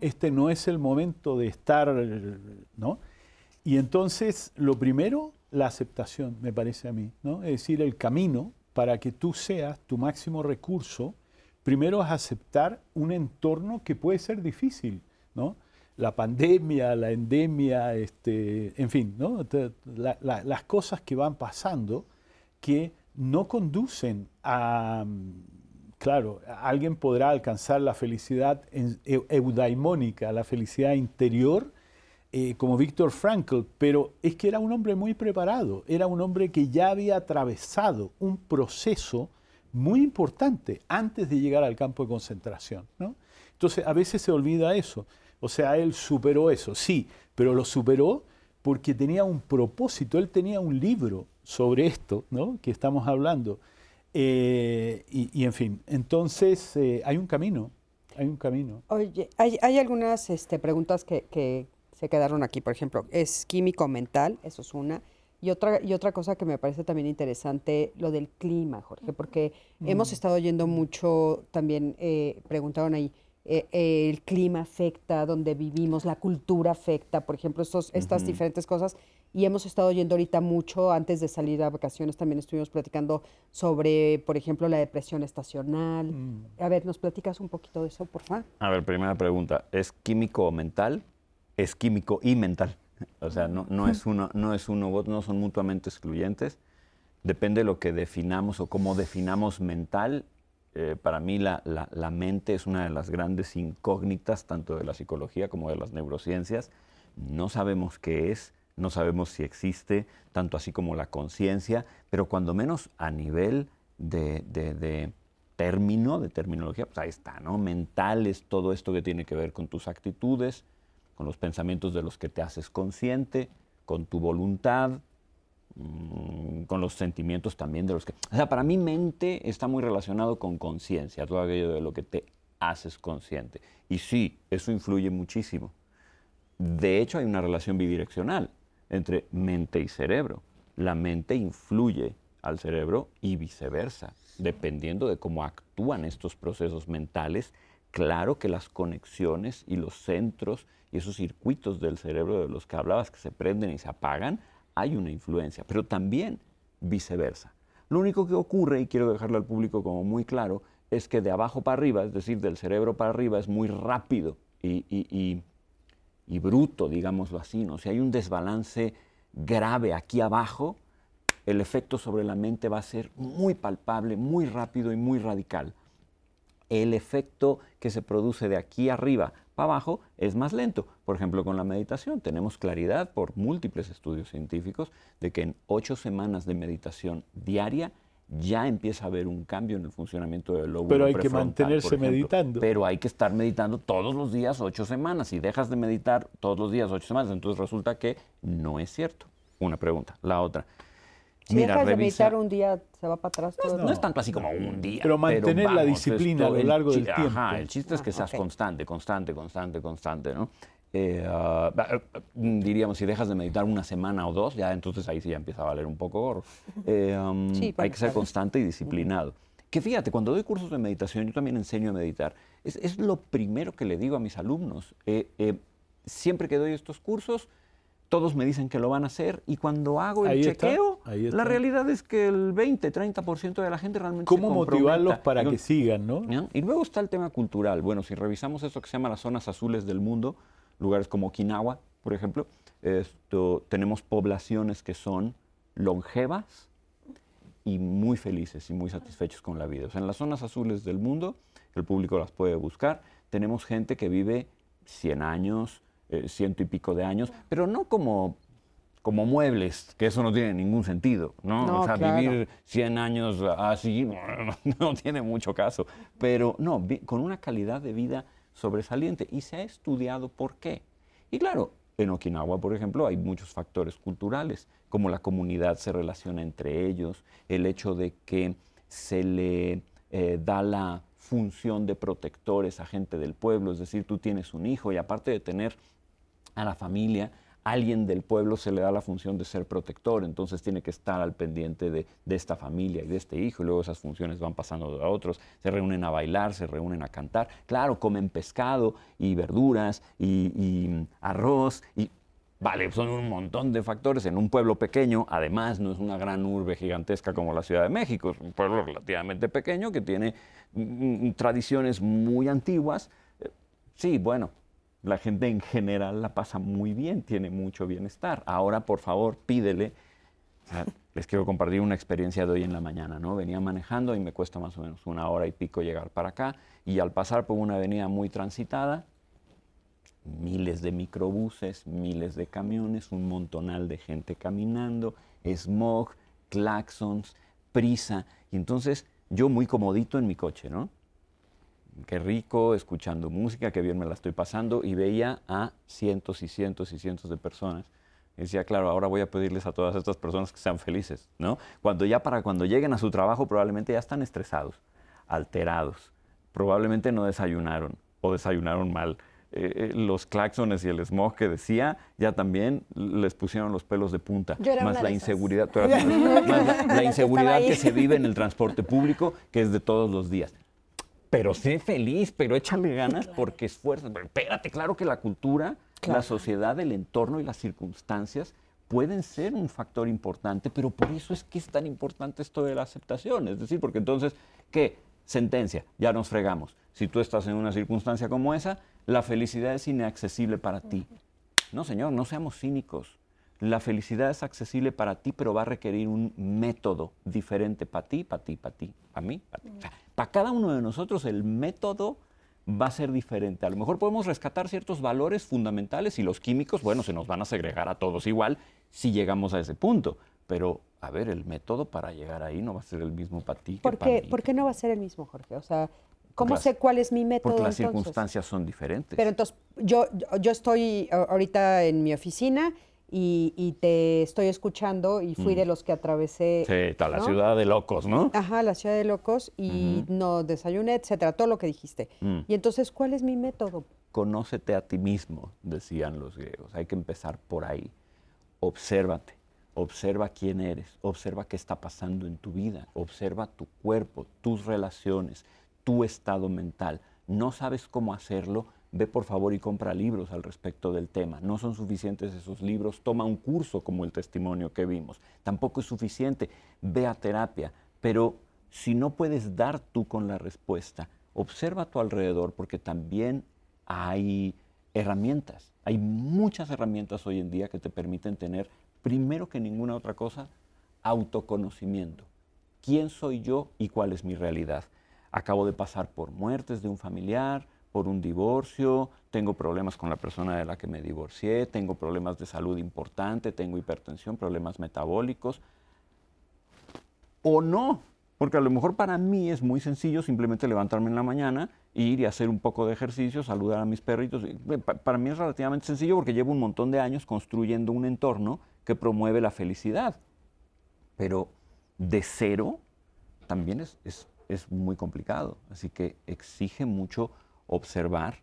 Este no es el momento de estar, ¿no? Y entonces, lo primero, la aceptación, me parece a mí, ¿no? Es decir, el camino para que tú seas tu máximo recurso, primero es aceptar un entorno que puede ser difícil, ¿no? La pandemia, la endemia, este, en fin, ¿no? Las cosas que van pasando que no conducen a, mm, claro, alguien podrá alcanzar la felicidad eudaimónica, la felicidad interior, eh, como Víctor Frankl, pero es que era un hombre muy preparado, era un hombre que ya había atravesado un proceso muy importante antes de llegar al campo de concentración. ¿no? Entonces, a veces se olvida eso. O sea, él superó eso, sí, pero lo superó porque tenía un propósito, él tenía un libro sobre esto, ¿no? que estamos hablando. Eh, y, y, en fin, entonces eh, hay un camino, hay un camino. Oye, hay, hay algunas este, preguntas que, que se quedaron aquí, por ejemplo, ¿es químico mental? Eso es una. Y otra, y otra cosa que me parece también interesante, lo del clima, Jorge, porque hemos estado oyendo mucho, también eh, preguntaron ahí, eh, eh, el clima afecta, donde vivimos, la cultura afecta, por ejemplo, estos, estas diferentes cosas. Y hemos estado oyendo ahorita mucho, antes de salir a vacaciones también estuvimos platicando sobre, por ejemplo, la depresión estacional. A ver, ¿nos platicas un poquito de eso, por favor? A ver, primera pregunta. ¿Es químico o mental? Es químico y mental. O sea, no, no es uno, no es uno no son mutuamente excluyentes. Depende de lo que definamos o cómo definamos mental. Eh, para mí la, la- mente es una de las grandes incógnitas, tanto de la psicología como de las neurociencias. No sabemos qué es, no sabemos si existe, tanto así como la conciencia, pero cuando menos a nivel de, de- término, de terminología, pues ahí está, ¿no? Mental es todo esto que tiene que ver con tus actitudes, con los pensamientos de los que te haces consciente, con tu voluntad, con los sentimientos también de los que... O sea, para mí mente está muy relacionado con conciencia, todo aquello de lo que te haces consciente. Y sí, eso influye muchísimo. De hecho, hay una relación bidireccional entre mente y cerebro. La mente influye al cerebro y viceversa, dependiendo de cómo actúan estos procesos mentales. Claro que las conexiones y los centros y esos circuitos del cerebro de los que hablabas que se prenden y se apagan, hay una influencia, pero también viceversa. Lo único que ocurre, y quiero dejarlo al público como muy claro, es que de abajo para arriba, es decir, del cerebro para arriba, es muy rápido y, y- y- y bruto, digámoslo así. ¿no? Si hay un desbalance grave aquí abajo, el efecto sobre la mente va a ser muy palpable, muy rápido y muy radical. El efecto que se produce de aquí arriba para abajo es más lento. Por ejemplo, con la meditación tenemos claridad por múltiples estudios científicos de que en ocho semanas de meditación diaria ya empieza a haber un cambio en el funcionamiento del lóbulo Pero hay que mantenerse meditando. Pero hay que estar meditando todos los días ocho semanas. Si dejas de meditar todos los días ocho semanas, entonces resulta que no es cierto. Una pregunta. La otra. Si dejas de meditar un día, se va para atrás todo. No es tanto así como un día. Pero mantener la vamos, disciplina a lo largo del tiempo. Ajá, el chiste es que Ah, seas constante, constante, constante, constante, ¿no? Eh, ah, ah, ah, diríamos, si dejas de meditar una semana o dos, ya entonces ahí sí ya empieza a valer un poco gorro. Eh, um, Sí, hay que ser constante y disciplinado. Que fíjate, cuando doy cursos de meditación, yo también enseño a meditar. Es, es lo primero que le digo a mis alumnos. Eh, eh, siempre que doy estos cursos, todos me dicen que lo van a hacer y cuando hago el Ahí chequeo, está. la realidad es que el 20, 30% de la gente realmente ¿Cómo se motivarlos para que sigan, no? Y luego está el tema cultural. Bueno, si revisamos eso que se llama las zonas azules del mundo, lugares como Okinawa, por ejemplo, esto, tenemos poblaciones que son longevas y muy felices y muy satisfechos con la vida. O sea, en las zonas azules del mundo, el público las puede buscar, tenemos gente que vive 100 años, eh, ciento y pico de años, pero no como como muebles, que eso no tiene ningún sentido, ¿no? No, o sea, claro. vivir 100 años así no, tiene mucho caso. Pero no, con una calidad de vida sobresaliente. Y se ha estudiado por qué. Y claro, en Okinawa, por ejemplo, hay muchos factores culturales, como la comunidad se relaciona entre ellos, el hecho de que se le eh, da la función de protectores a gente del pueblo, es decir, tú tienes un hijo y aparte de tener a la familia, alguien del pueblo se le da la función de ser protector, entonces tiene que estar al pendiente de, esta familia y de este hijo, y luego esas funciones van pasando a otros, se reúnen a bailar, se reúnen a cantar, claro, comen pescado y verduras y, y arroz y... Vale, son un montón de factores en un pueblo pequeño, además no es una gran urbe gigantesca como la Ciudad de México, es un pueblo relativamente pequeño que tiene mm, mm, tradiciones muy antiguas, Eh, Sí, bueno, la gente en general la pasa muy bien, tiene mucho bienestar. Ahora, por favor, pídele. Les quiero compartir una experiencia de hoy en la mañana, ¿no? Venía manejando y me cuesta más o menos una hora y pico llegar para acá y al pasar por una avenida muy transitada, miles de microbuses, miles de camiones, un montonal de gente caminando, smog, claxons, prisa. Y entonces yo muy comodito en mi coche, ¿no? Qué rico, escuchando música, qué bien me la estoy pasando. Y veía a cientos y cientos y cientos de personas. Y decía, claro, ahora voy a pedirles a todas estas personas que sean felices, ¿no? Cuando ya para cuando lleguen a su trabajo probablemente ya están estresados, alterados, probablemente no desayunaron o desayunaron mal. Eh, eh, los claxones y el smog que decía, ya también les pusieron los pelos de punta. Yo era más una la de inseguridad, tú eras una- más la, inseguridad que se vive en el transporte público, que es de todos los días. Pero sé feliz, pero échale ganas porque esfuerzas. Pero Espérate, claro que la cultura, la sociedad, el entorno y las circunstancias pueden ser un factor importante, pero por eso es que es tan importante esto de la aceptación. Es decir, porque entonces, ¿qué? Sentencia, ya nos fregamos. Si tú estás en una circunstancia como esa, la felicidad es inaccesible para ti. No, señor, no seamos cínicos. La felicidad es accesible para ti, pero va a requerir un método diferente para ti, para ti, para ti, para mí, para ti. O sea, para cada uno de nosotros el método va a ser diferente. A lo mejor podemos rescatar ciertos valores fundamentales y los químicos, bueno, se nos van a segregar a todos igual si llegamos a ese punto. Pero, a ver, el método para llegar ahí no va a ser el mismo para ti que ¿Por para mí. por qué no va a ser el mismo, Jorge? O sea, ¿cómo las- sé cuál es mi método Porque las entonces? circunstancias son diferentes. Pero entonces, yo, yo- yo estoy ahorita en mi oficina y, y te estoy escuchando y fui de los que atravesé. Mm. sí, está la ¿no? ciudad de locos, ¿no? Ajá, la ciudad de locos y no desayuné, etcétera, todo lo que dijiste. Mm. Y entonces, ¿cuál es mi método? Conócete a ti mismo, decían los griegos. Hay que empezar por ahí. Obsérvate, observa quién eres, observa qué está pasando en tu vida, observa tu cuerpo, tus relaciones, tu estado mental. No sabes cómo hacerlo, ve por favor y compra libros al respecto del tema. No son suficientes esos libros, toma un curso como el testimonio que vimos. Tampoco es suficiente, ve a terapia. Pero si no puedes dar tú con la respuesta, observa a tu alrededor porque también hay herramientas. Hay muchas herramientas hoy en día que te permiten tener, primero que ninguna otra cosa, autoconocimiento. ¿Quién soy yo y cuál es mi realidad? Acabo de pasar por muertes de un familiar, por un divorcio, tengo problemas con la persona de la que me divorcié, tengo problemas de salud importante, tengo hipertensión, problemas metabólicos. O no, porque a lo mejor para mí es muy sencillo simplemente levantarme en la mañana, ir y hacer un poco de ejercicio, saludar a mis perritos. Eh, pa- Para mí es relativamente sencillo porque llevo un montón de años construyendo un entorno que promueve la felicidad. Pero de cero también es, es- es muy complicado. Así que exige mucho observar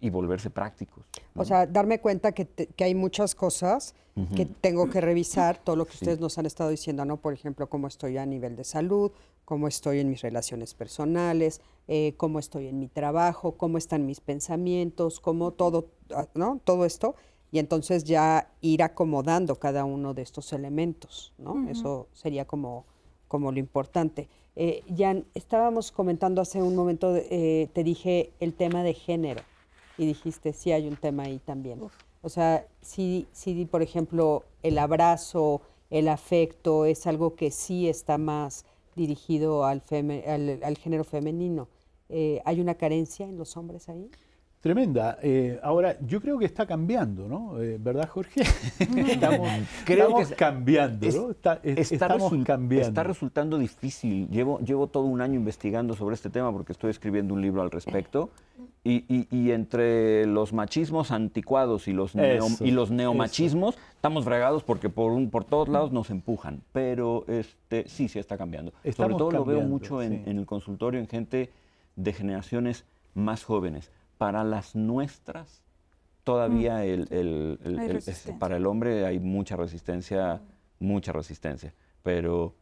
y volverse prácticos. O sea, darme cuenta que, te- que hay muchas cosas que tengo que revisar, todo lo que Sí. ustedes nos han estado diciendo, ¿no? Por ejemplo, cómo estoy a nivel de salud, cómo estoy en mis relaciones personales, eh, cómo estoy en mi trabajo, cómo están mis pensamientos, cómo todo, ¿no? Todo esto. Y entonces ya ir acomodando cada uno de estos elementos, ¿no? Eso sería como, como lo importante. Eh, Jan, estábamos comentando hace un momento, eh, te dije el tema de género y dijiste, sí hay un tema ahí también. O sea, sí, sí, por ejemplo, el abrazo, el afecto es algo que sí está más dirigido al, feme- al, al género femenino. Eh, ¿Hay una carencia en los hombres ahí? Tremenda. Eh, ahora, yo creo que está cambiando, ¿no? Eh, ¿Verdad, Jorge? estamos Creo estamos que cambiando, es- ¿no? Está- es- está, estamos cambiando. está resultando difícil. Llevo, llevo todo un año investigando sobre este tema porque estoy escribiendo un libro al respecto. Y, y- y entre los machismos anticuados y los, neo- Eso, y los neomachismos, estamos fregados porque por, un, por todos lados nos empujan. Pero este, sí, sí está cambiando. Estamos sobre todo lo veo mucho en, sí. en el consultorio en gente de generaciones más jóvenes. Para las nuestras, todavía el, el- el- Hay el- resistencia. para el hombre hay mucha resistencia, mucha resistencia. Pero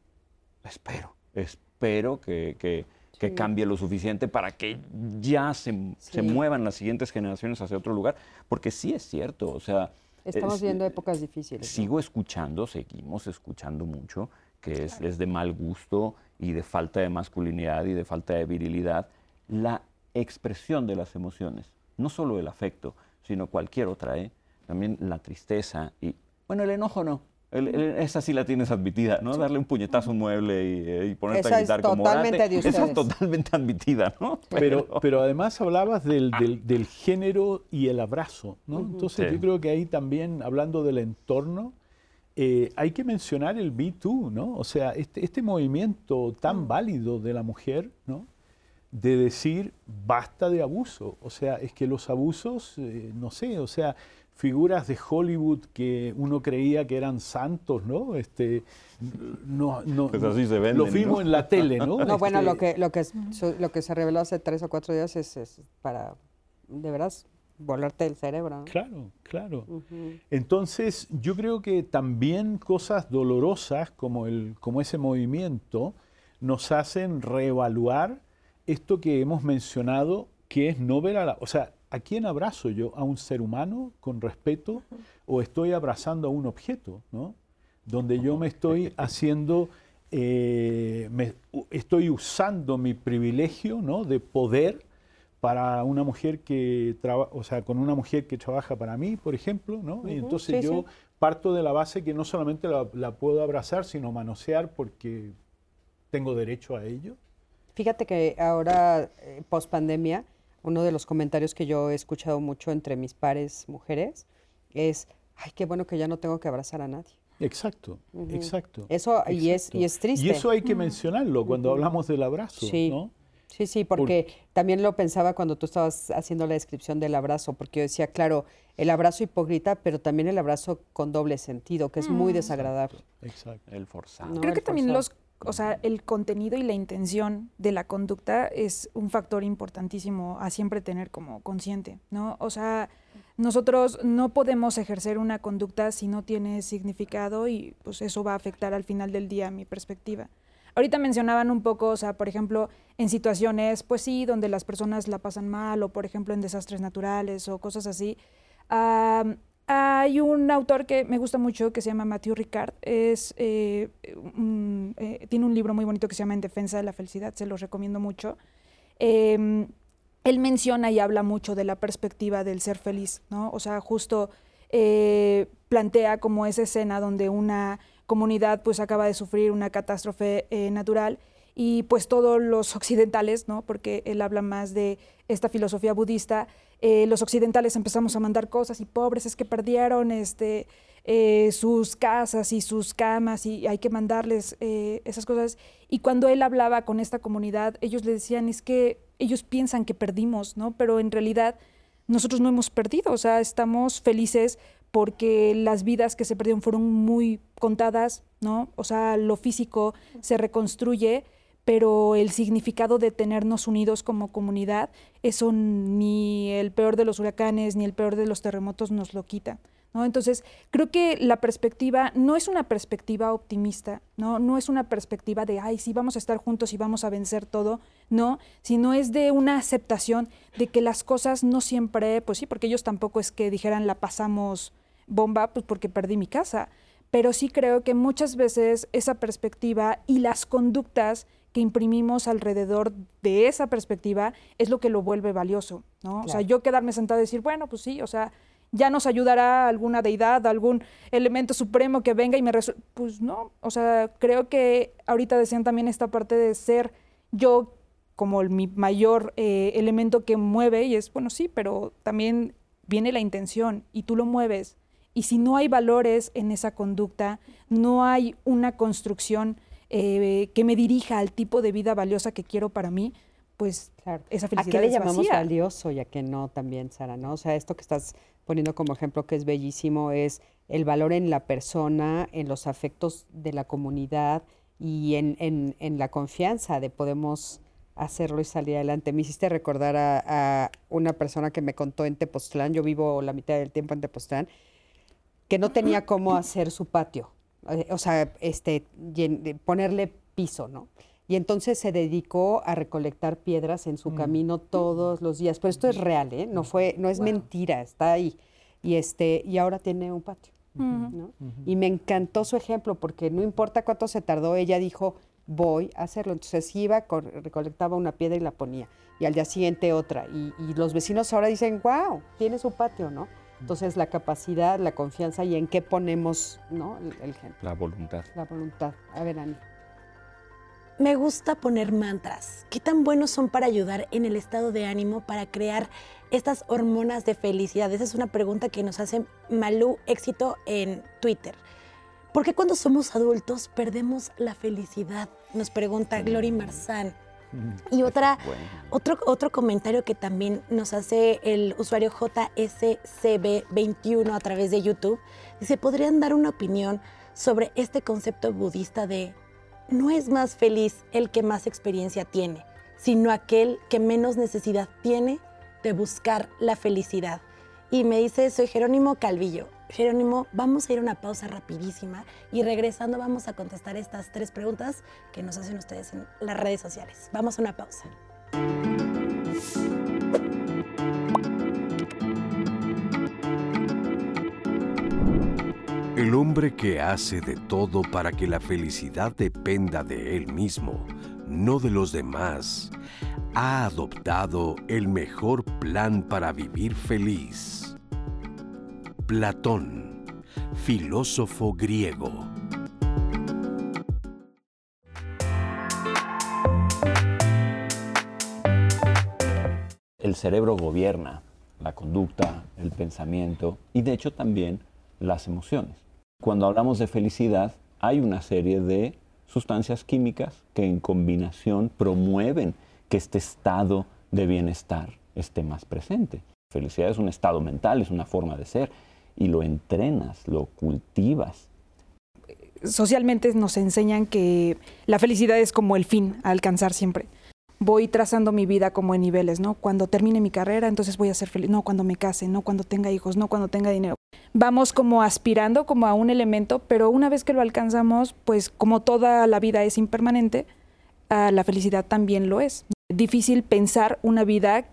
espero, espero que, que- que cambie lo suficiente para que ya se, se Sí. muevan las siguientes generaciones hacia otro lugar, porque sí es cierto, o sea... Estamos es- viendo épocas difíciles. ¿no? Sigo escuchando, seguimos escuchando mucho, que es, es de mal gusto y de falta de masculinidad y de falta de virilidad, la expresión de las emociones, no solo el afecto, sino cualquier otra, ¿eh? También la tristeza y, bueno, el enojo no. el- el- esa sí la tienes admitida, ¿no? Darle un puñetazo a un mueble y, eh, y ponerte Esa a es gritar como totalmente de Esa es totalmente admitida, ¿no? Pero, pero además hablabas del, del- del género y el abrazo, ¿no? Entonces Sí. yo creo que ahí también, hablando del entorno, eh, hay que mencionar el Me Too, ¿no? O sea, este, este movimiento tan válido de la mujer, ¿no? De decir, basta de abuso. O sea, es que los abusos, eh, no sé, o sea, figuras de Hollywood que uno creía que eran santos, ¿no? Este, no, no, Pues así se venden, Lo vimos ¿no? en la tele, ¿no? No, bueno, Este, lo que, lo, que, lo que se reveló hace tres o cuatro días es, es para, de veras, volarte el cerebro. ¿no? Claro, claro. Entonces, yo creo que también cosas dolorosas como, el, como ese movimiento nos hacen reevaluar esto que hemos mencionado, que es no ver a la... O sea, ¿a quién abrazo yo? ¿A un ser humano con respeto o estoy abrazando a un objeto? ¿no? Donde yo me estoy haciendo, eh, me- estoy usando mi privilegio ¿no? de poder para una mujer que trabaja, o sea, con una mujer que trabaja para mí, por ejemplo, ¿no? Y Ujú, entonces sí, yo sí. parto de la base que no solamente la, la puedo abrazar, sino manosear porque tengo derecho a ello. Fíjate que ahora, eh, post pandemia, uno de los comentarios que yo he escuchado mucho entre mis pares mujeres es, ay, qué bueno que ya no tengo que abrazar a nadie. Exacto, exacto. Eso, y es, y es triste. Y eso hay que mencionarlo cuando hablamos del abrazo, Sí. ¿no? Sí, sí, porque también lo pensaba cuando tú estabas haciendo la descripción del abrazo, porque yo decía, claro, el abrazo hipócrita, pero también el abrazo con doble sentido, que es muy desagradable. Exacto. El forzado. No, Creo el que también los, o sea, el contenido y la intención de la conducta es un factor importantísimo a siempre tener como consciente, ¿no? O sea, nosotros no podemos ejercer una conducta si no tiene significado y pues eso va a afectar al final del día mi perspectiva. Ahorita mencionaban un poco, o sea, por ejemplo, en situaciones, pues sí, donde las personas la pasan mal, o por ejemplo en desastres naturales o cosas así. Hay un autor que me gusta mucho que se llama Matthew Ricard. Es, eh, un- eh, tiene un libro muy bonito que se llama En Defensa de la Felicidad, se los recomiendo mucho. Em, él menciona y habla mucho de la perspectiva del ser feliz, ¿no? O sea, justo eh, plantea como esa escena donde una comunidad pues acaba de sufrir una catástrofe eh, natural y pues todos los occidentales, ¿no? Porque él habla más de esta filosofía budista, eh, los occidentales empezamos a mandar cosas y pobres es que perdieron este, eh, sus casas y sus camas y hay que mandarles eh, esas cosas. Y cuando él hablaba con esta comunidad, ellos le decían, es que ellos piensan que perdimos, ¿no? Pero en realidad nosotros no hemos perdido, o sea, estamos felices porque las vidas que se perdieron fueron muy contadas, ¿no? O sea, lo físico se reconstruye, pero el significado de tenernos unidos como comunidad, eso ni el peor de los huracanes ni el peor de los terremotos nos lo quita. ¿no? Entonces, creo que la perspectiva no es una perspectiva optimista, ¿no? no es una perspectiva de, ay, sí, vamos a estar juntos y vamos a vencer todo, no, sino es de una aceptación de que las cosas no siempre, pues sí, porque ellos tampoco es que dijeran la pasamos bomba, pues porque perdí mi casa, pero sí creo que muchas veces esa perspectiva y las conductas que imprimimos alrededor de esa perspectiva es lo que lo vuelve valioso, ¿no? O sea, yo quedarme sentado y decir, bueno, pues sí, o sea, ya nos ayudará alguna deidad, algún elemento supremo que venga y me resuelva. Pues no, o sea, creo que ahorita decían también esta parte de ser yo como el- mi mayor eh, elemento que mueve y es, bueno, sí, pero también viene la intención y tú lo mueves. Y si no hay valores en esa conducta, no hay una construcción eh, que me dirija al tipo de vida valiosa que quiero para mí, pues Claro. esa ¿A felicidad qué le es llamamos vacía. valioso y a qué no también, Sara? ¿no? O sea, esto que estás poniendo como ejemplo que es bellísimo es el valor en la persona, en los afectos de la comunidad y en, en- en la confianza de podemos hacerlo y salir adelante. Me hiciste recordar a, a una persona que me contó en Tepoztlán, yo vivo la mitad del tiempo en Tepoztlán, que no tenía cómo hacer su patio, o sea, este, llen- de ponerle piso, ¿no? Y entonces se dedicó a recolectar piedras en su camino todos los días. Pero esto es real, ¿eh? No fue, no es mentira, está ahí. Y este, y ahora tiene un patio. ¿no? Y me encantó su ejemplo, porque no importa cuánto se tardó, ella dijo, voy a hacerlo. Entonces iba, recolectaba una piedra y la ponía. Y al día siguiente otra. Y, y los vecinos ahora dicen, wow, tiene su patio, ¿no? Entonces la capacidad, la confianza y en qué ponemos, ¿no? El, el La voluntad. la voluntad. A ver, Ani. Me gusta poner mantras. ¿Qué tan buenos son para ayudar en el estado de ánimo para crear estas hormonas de felicidad? Esa es una pregunta que nos hace Malú Éxito en Twitter. ¿Por qué cuando somos adultos perdemos la felicidad? Nos pregunta Glory Marzán. Y otra, Bueno. otro, otro comentario que también nos hace el usuario JSCB21 a través de YouTube, dice, ¿podrían dar una opinión sobre este concepto budista de no es más feliz el que más experiencia tiene, sino aquel que menos necesidad tiene de buscar la felicidad? Y me dice, soy Jerónimo Calvillo. Jerónimo, vamos a ir a una pausa rapidísima y regresando vamos a contestar estas tres preguntas que nos hacen ustedes en las redes sociales. Vamos a una pausa. El hombre que hace de todo para que la felicidad dependa de él mismo, no de los demás, ha adoptado el mejor plan para vivir feliz. Platón, filósofo griego. El cerebro gobierna la conducta, el pensamiento y de hecho también las emociones. Cuando hablamos de felicidad, hay una serie de sustancias químicas que en combinación promueven que este estado de bienestar esté más presente. Felicidad es un estado mental, es una forma de ser y lo entrenas, lo cultivas. socialmente nos enseñan que la felicidad es como el fin a alcanzar siempre. Voy trazando mi vida como en niveles, ¿no? Cuando termine mi carrera, entonces voy a ser feliz. No, cuando me case, no cuando tenga hijos, no cuando tenga dinero. Vamos como aspirando como a un elemento, pero una vez que lo alcanzamos, pues como toda la vida es impermanente, la felicidad también lo es. Difícil pensar una vida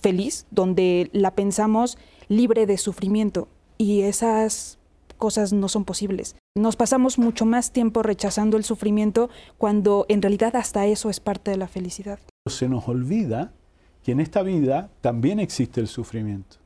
feliz donde la pensamos libre de sufrimiento y esas cosas no son posibles. Nos pasamos mucho más tiempo rechazando el sufrimiento cuando en realidad hasta eso es parte de la felicidad. Se nos olvida que en esta vida también existe el sufrimiento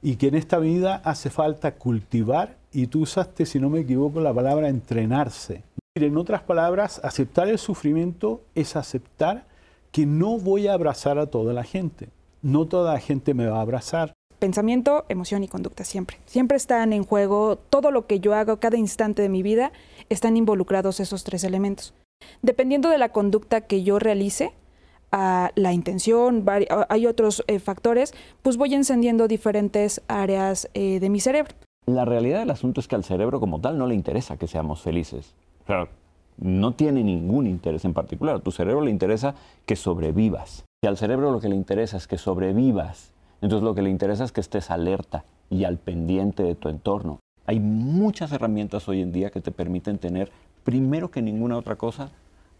y que en esta vida hace falta cultivar y tú usaste, si no me equivoco, la palabra entrenarse. En otras palabras, aceptar el sufrimiento es aceptar que no voy a abrazar a toda la gente. No toda la gente me va a abrazar. Pensamiento, emoción y conducta siempre. Siempre están en juego, todo lo que yo hago, cada instante de mi vida, están involucrados esos tres elementos. Dependiendo de la conducta que yo realice, la intención, hay otros eh, factores, pues voy encendiendo diferentes áreas eh, de mi cerebro. La realidad del asunto es que al cerebro como tal no le interesa que seamos felices. No tiene ningún interés en particular. A tu cerebro le interesa que sobrevivas. Si al cerebro lo que le interesa es que sobrevivas, entonces lo que le interesa es que estés alerta y al pendiente de tu entorno. Hay muchas herramientas hoy en día que te permiten tener, primero que ninguna otra cosa,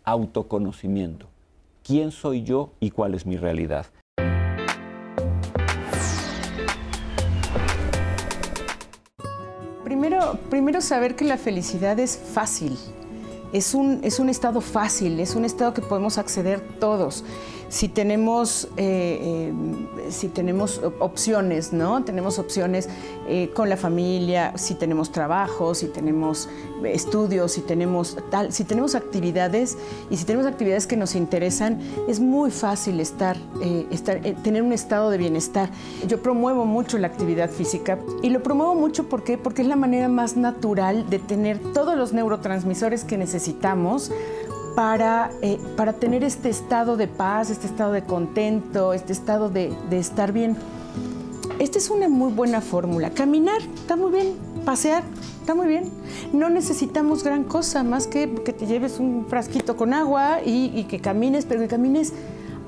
autoconocimiento. ¿Quién soy yo y cuál es mi realidad? Primero, primero saber que la felicidad es fácil. Es un, es un estado fácil, es un estado que podemos acceder todos. Si tenemos, eh, eh, si tenemos opciones, ¿no? Tenemos opciones eh, con la familia, si tenemos trabajo, si tenemos estudios, si tenemos tal, si tenemos actividades y si tenemos actividades que nos interesan, es muy fácil estar, estar tener un estado de bienestar. Yo promuevo mucho la actividad física y lo promuevo mucho porque porque es la manera más natural de tener todos los neurotransmisores que necesitamos para, eh, para tener este estado de paz, este estado de contento, este estado de, de estar bien. Esta es una muy buena fórmula. Caminar, está muy bien. Pasear, está muy bien. No necesitamos gran cosa, más que que te lleves un frasquito con agua y, que camines, pero que camines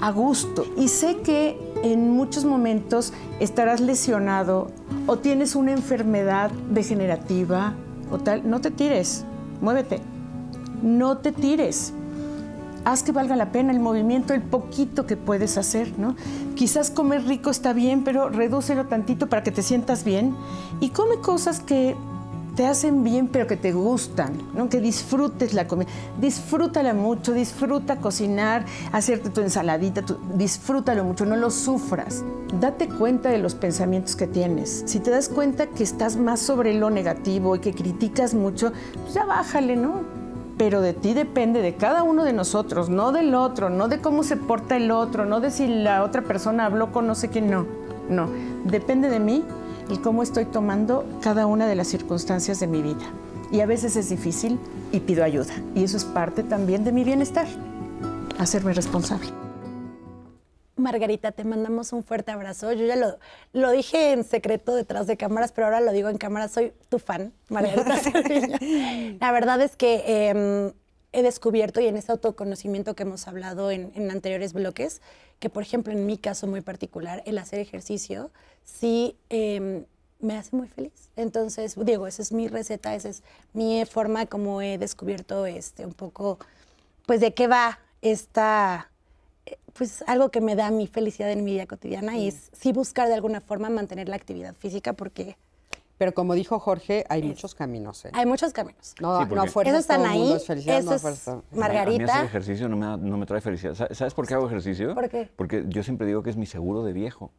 a gusto. Y sé que en muchos momentos estarás lesionado o tienes una enfermedad degenerativa o tal. No te tires, muévete no te tires. Haz que valga la pena el movimiento, el poquito que puedes hacer, ¿no? Quizás comer rico está bien, pero redúcelo tantito para que te sientas bien y come cosas que te hacen bien, pero que te gustan, ¿no? que disfrutes la comida. Disfrútala mucho, disfruta cocinar, hacerte tu ensaladita, disfrútalo mucho, no lo sufras. Date cuenta de los pensamientos que tienes. Si te das cuenta que estás más sobre lo negativo y que criticas mucho, pues ya bájale, ¿no? Pero de ti depende, de cada uno de nosotros, no del otro, no de cómo se porta el otro, no de si la otra persona habló con no sé quién, no, no, depende de mí y cómo estoy tomando cada una de las circunstancias de mi vida. Y a veces es difícil y pido ayuda. Y eso es parte también de mi bienestar, hacerme responsable. Margarita, te mandamos un fuerte abrazo. Yo ya lo, lo dije en secreto detrás de cámaras, pero ahora lo digo en cámara. Soy tu fan, Margarita La verdad es que em, he descubierto y en este autoconocimiento que hemos hablado en, anteriores bloques, que por ejemplo en mi caso muy particular, el hacer ejercicio sí em, me hace muy feliz. Entonces, digo, esa es mi receta, esa es mi forma como he descubierto este, un poco, pues de qué va esta pues algo que me da mi felicidad en mi vida cotidiana y es sí buscar de alguna forma mantener la actividad física porque... Pero como dijo Jorge, hay muchos caminos. ¿eh? Hay muchos caminos. No, sí, no fuerzas están ahí. Es felicidad, eso es Margarita. A mí hacer ejercicio no me, no me trae felicidad. ¿Sabes por qué hago ejercicio? ¿Por qué? Porque yo siempre digo que es mi seguro de viejo.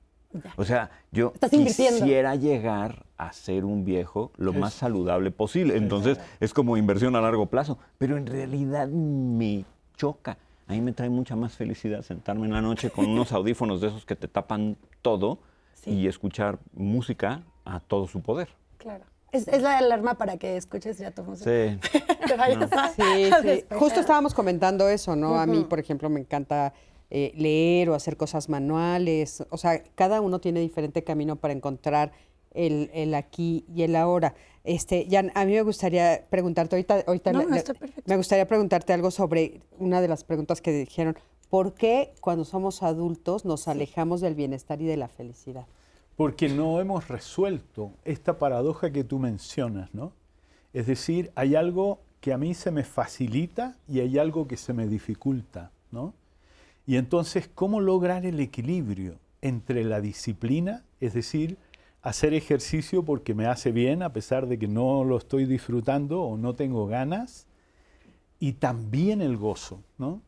O sea, yo quisiera llegar a ser un viejo lo más saludable posible. Entonces, es como inversión a largo plazo. Pero en realidad me choca a mí me trae mucha más felicidad sentarme en la noche con unos audífonos de esos que te tapan todo y escuchar música a todo su poder. Claro. Es, la alarma para que escuches ya tu música. Sí. sí, sí. Justo estábamos comentando eso, ¿no? A mí, por ejemplo, me encanta eh, leer o hacer cosas manuales. O sea, cada uno tiene diferente camino para encontrar el, el aquí y el ahora. Este, Jan, a mí me gustaría preguntarte, ahorita, ahorita me gustaría preguntarte algo sobre una de las preguntas que dijeron. ¿Por qué cuando somos adultos nos alejamos del bienestar y de la felicidad? Porque no hemos resuelto esta paradoja que tú mencionas, ¿no? Es decir, hay algo que a mí se me facilita y hay algo que se me dificulta, ¿no? Y entonces, ¿cómo lograr el equilibrio entre la disciplina, es decir, hacer ejercicio porque me hace bien a pesar de que no lo estoy disfrutando o no tengo ganas, y también el gozo. ¿no?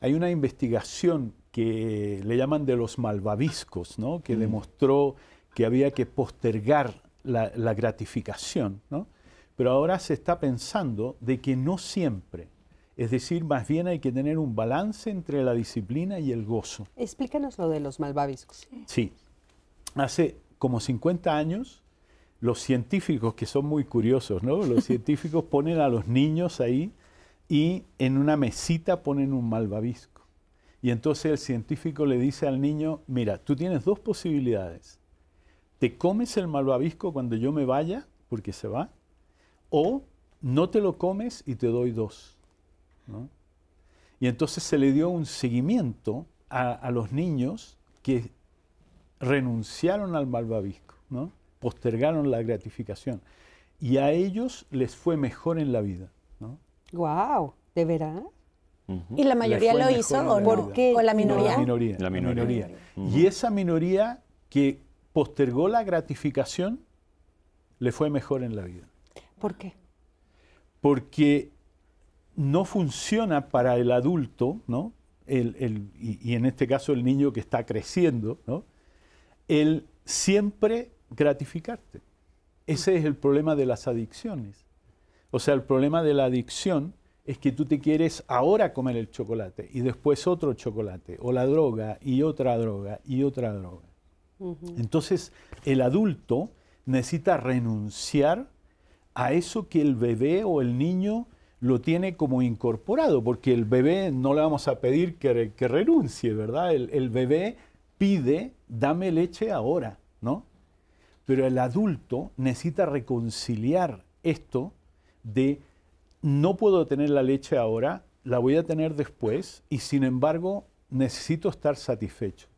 Hay una investigación que le llaman de los malvaviscos, ¿no? que mm. demostró que había que postergar la, la gratificación, ¿no? pero ahora se está pensando de que no siempre, es decir, más bien hay que tener un balance entre la disciplina y el gozo. Explícanos lo de los malvaviscos. Sí. Hace como 50 años, los científicos, que son muy curiosos, ¿no? Los científicos ponen a los niños ahí y en una mesita ponen un malvavisco. Y entonces el científico le dice al niño, mira, tú tienes dos posibilidades. Te comes el malvavisco cuando yo me vaya, porque se va, o no te lo comes y te doy dos. Y entonces se le dio un seguimiento a, a los niños que renunciaron al malvavisco, ¿no? postergaron la gratificación. Y a ellos les fue mejor en la vida. ¿no? ¡Wow! ¿De verdad? ¿Y la mayoría lo hizo o no? ¿Por qué? ¿O la minoría? la minoría. La minoría. Y esa minoría que postergó la gratificación le fue mejor en la vida. ¿Por qué? Porque no funciona para el adulto, ¿no? el- el- y, y en este caso el niño que está creciendo, ¿no? El siempre gratificarte. Ese es el problema de las adicciones. O sea, el problema de la adicción es que tú te quieres ahora comer el chocolate y después otro chocolate, o la droga y otra droga y otra droga. Entonces, el adulto necesita renunciar a eso que el bebé o el niño lo tiene como incorporado, porque el bebé no le vamos a pedir que, que renuncie, ¿verdad? El, el bebé pide, dame leche ahora, ¿no? Pero el adulto necesita reconciliar esto de no puedo tener la leche ahora, la voy a tener después y sin embargo necesito estar satisfecho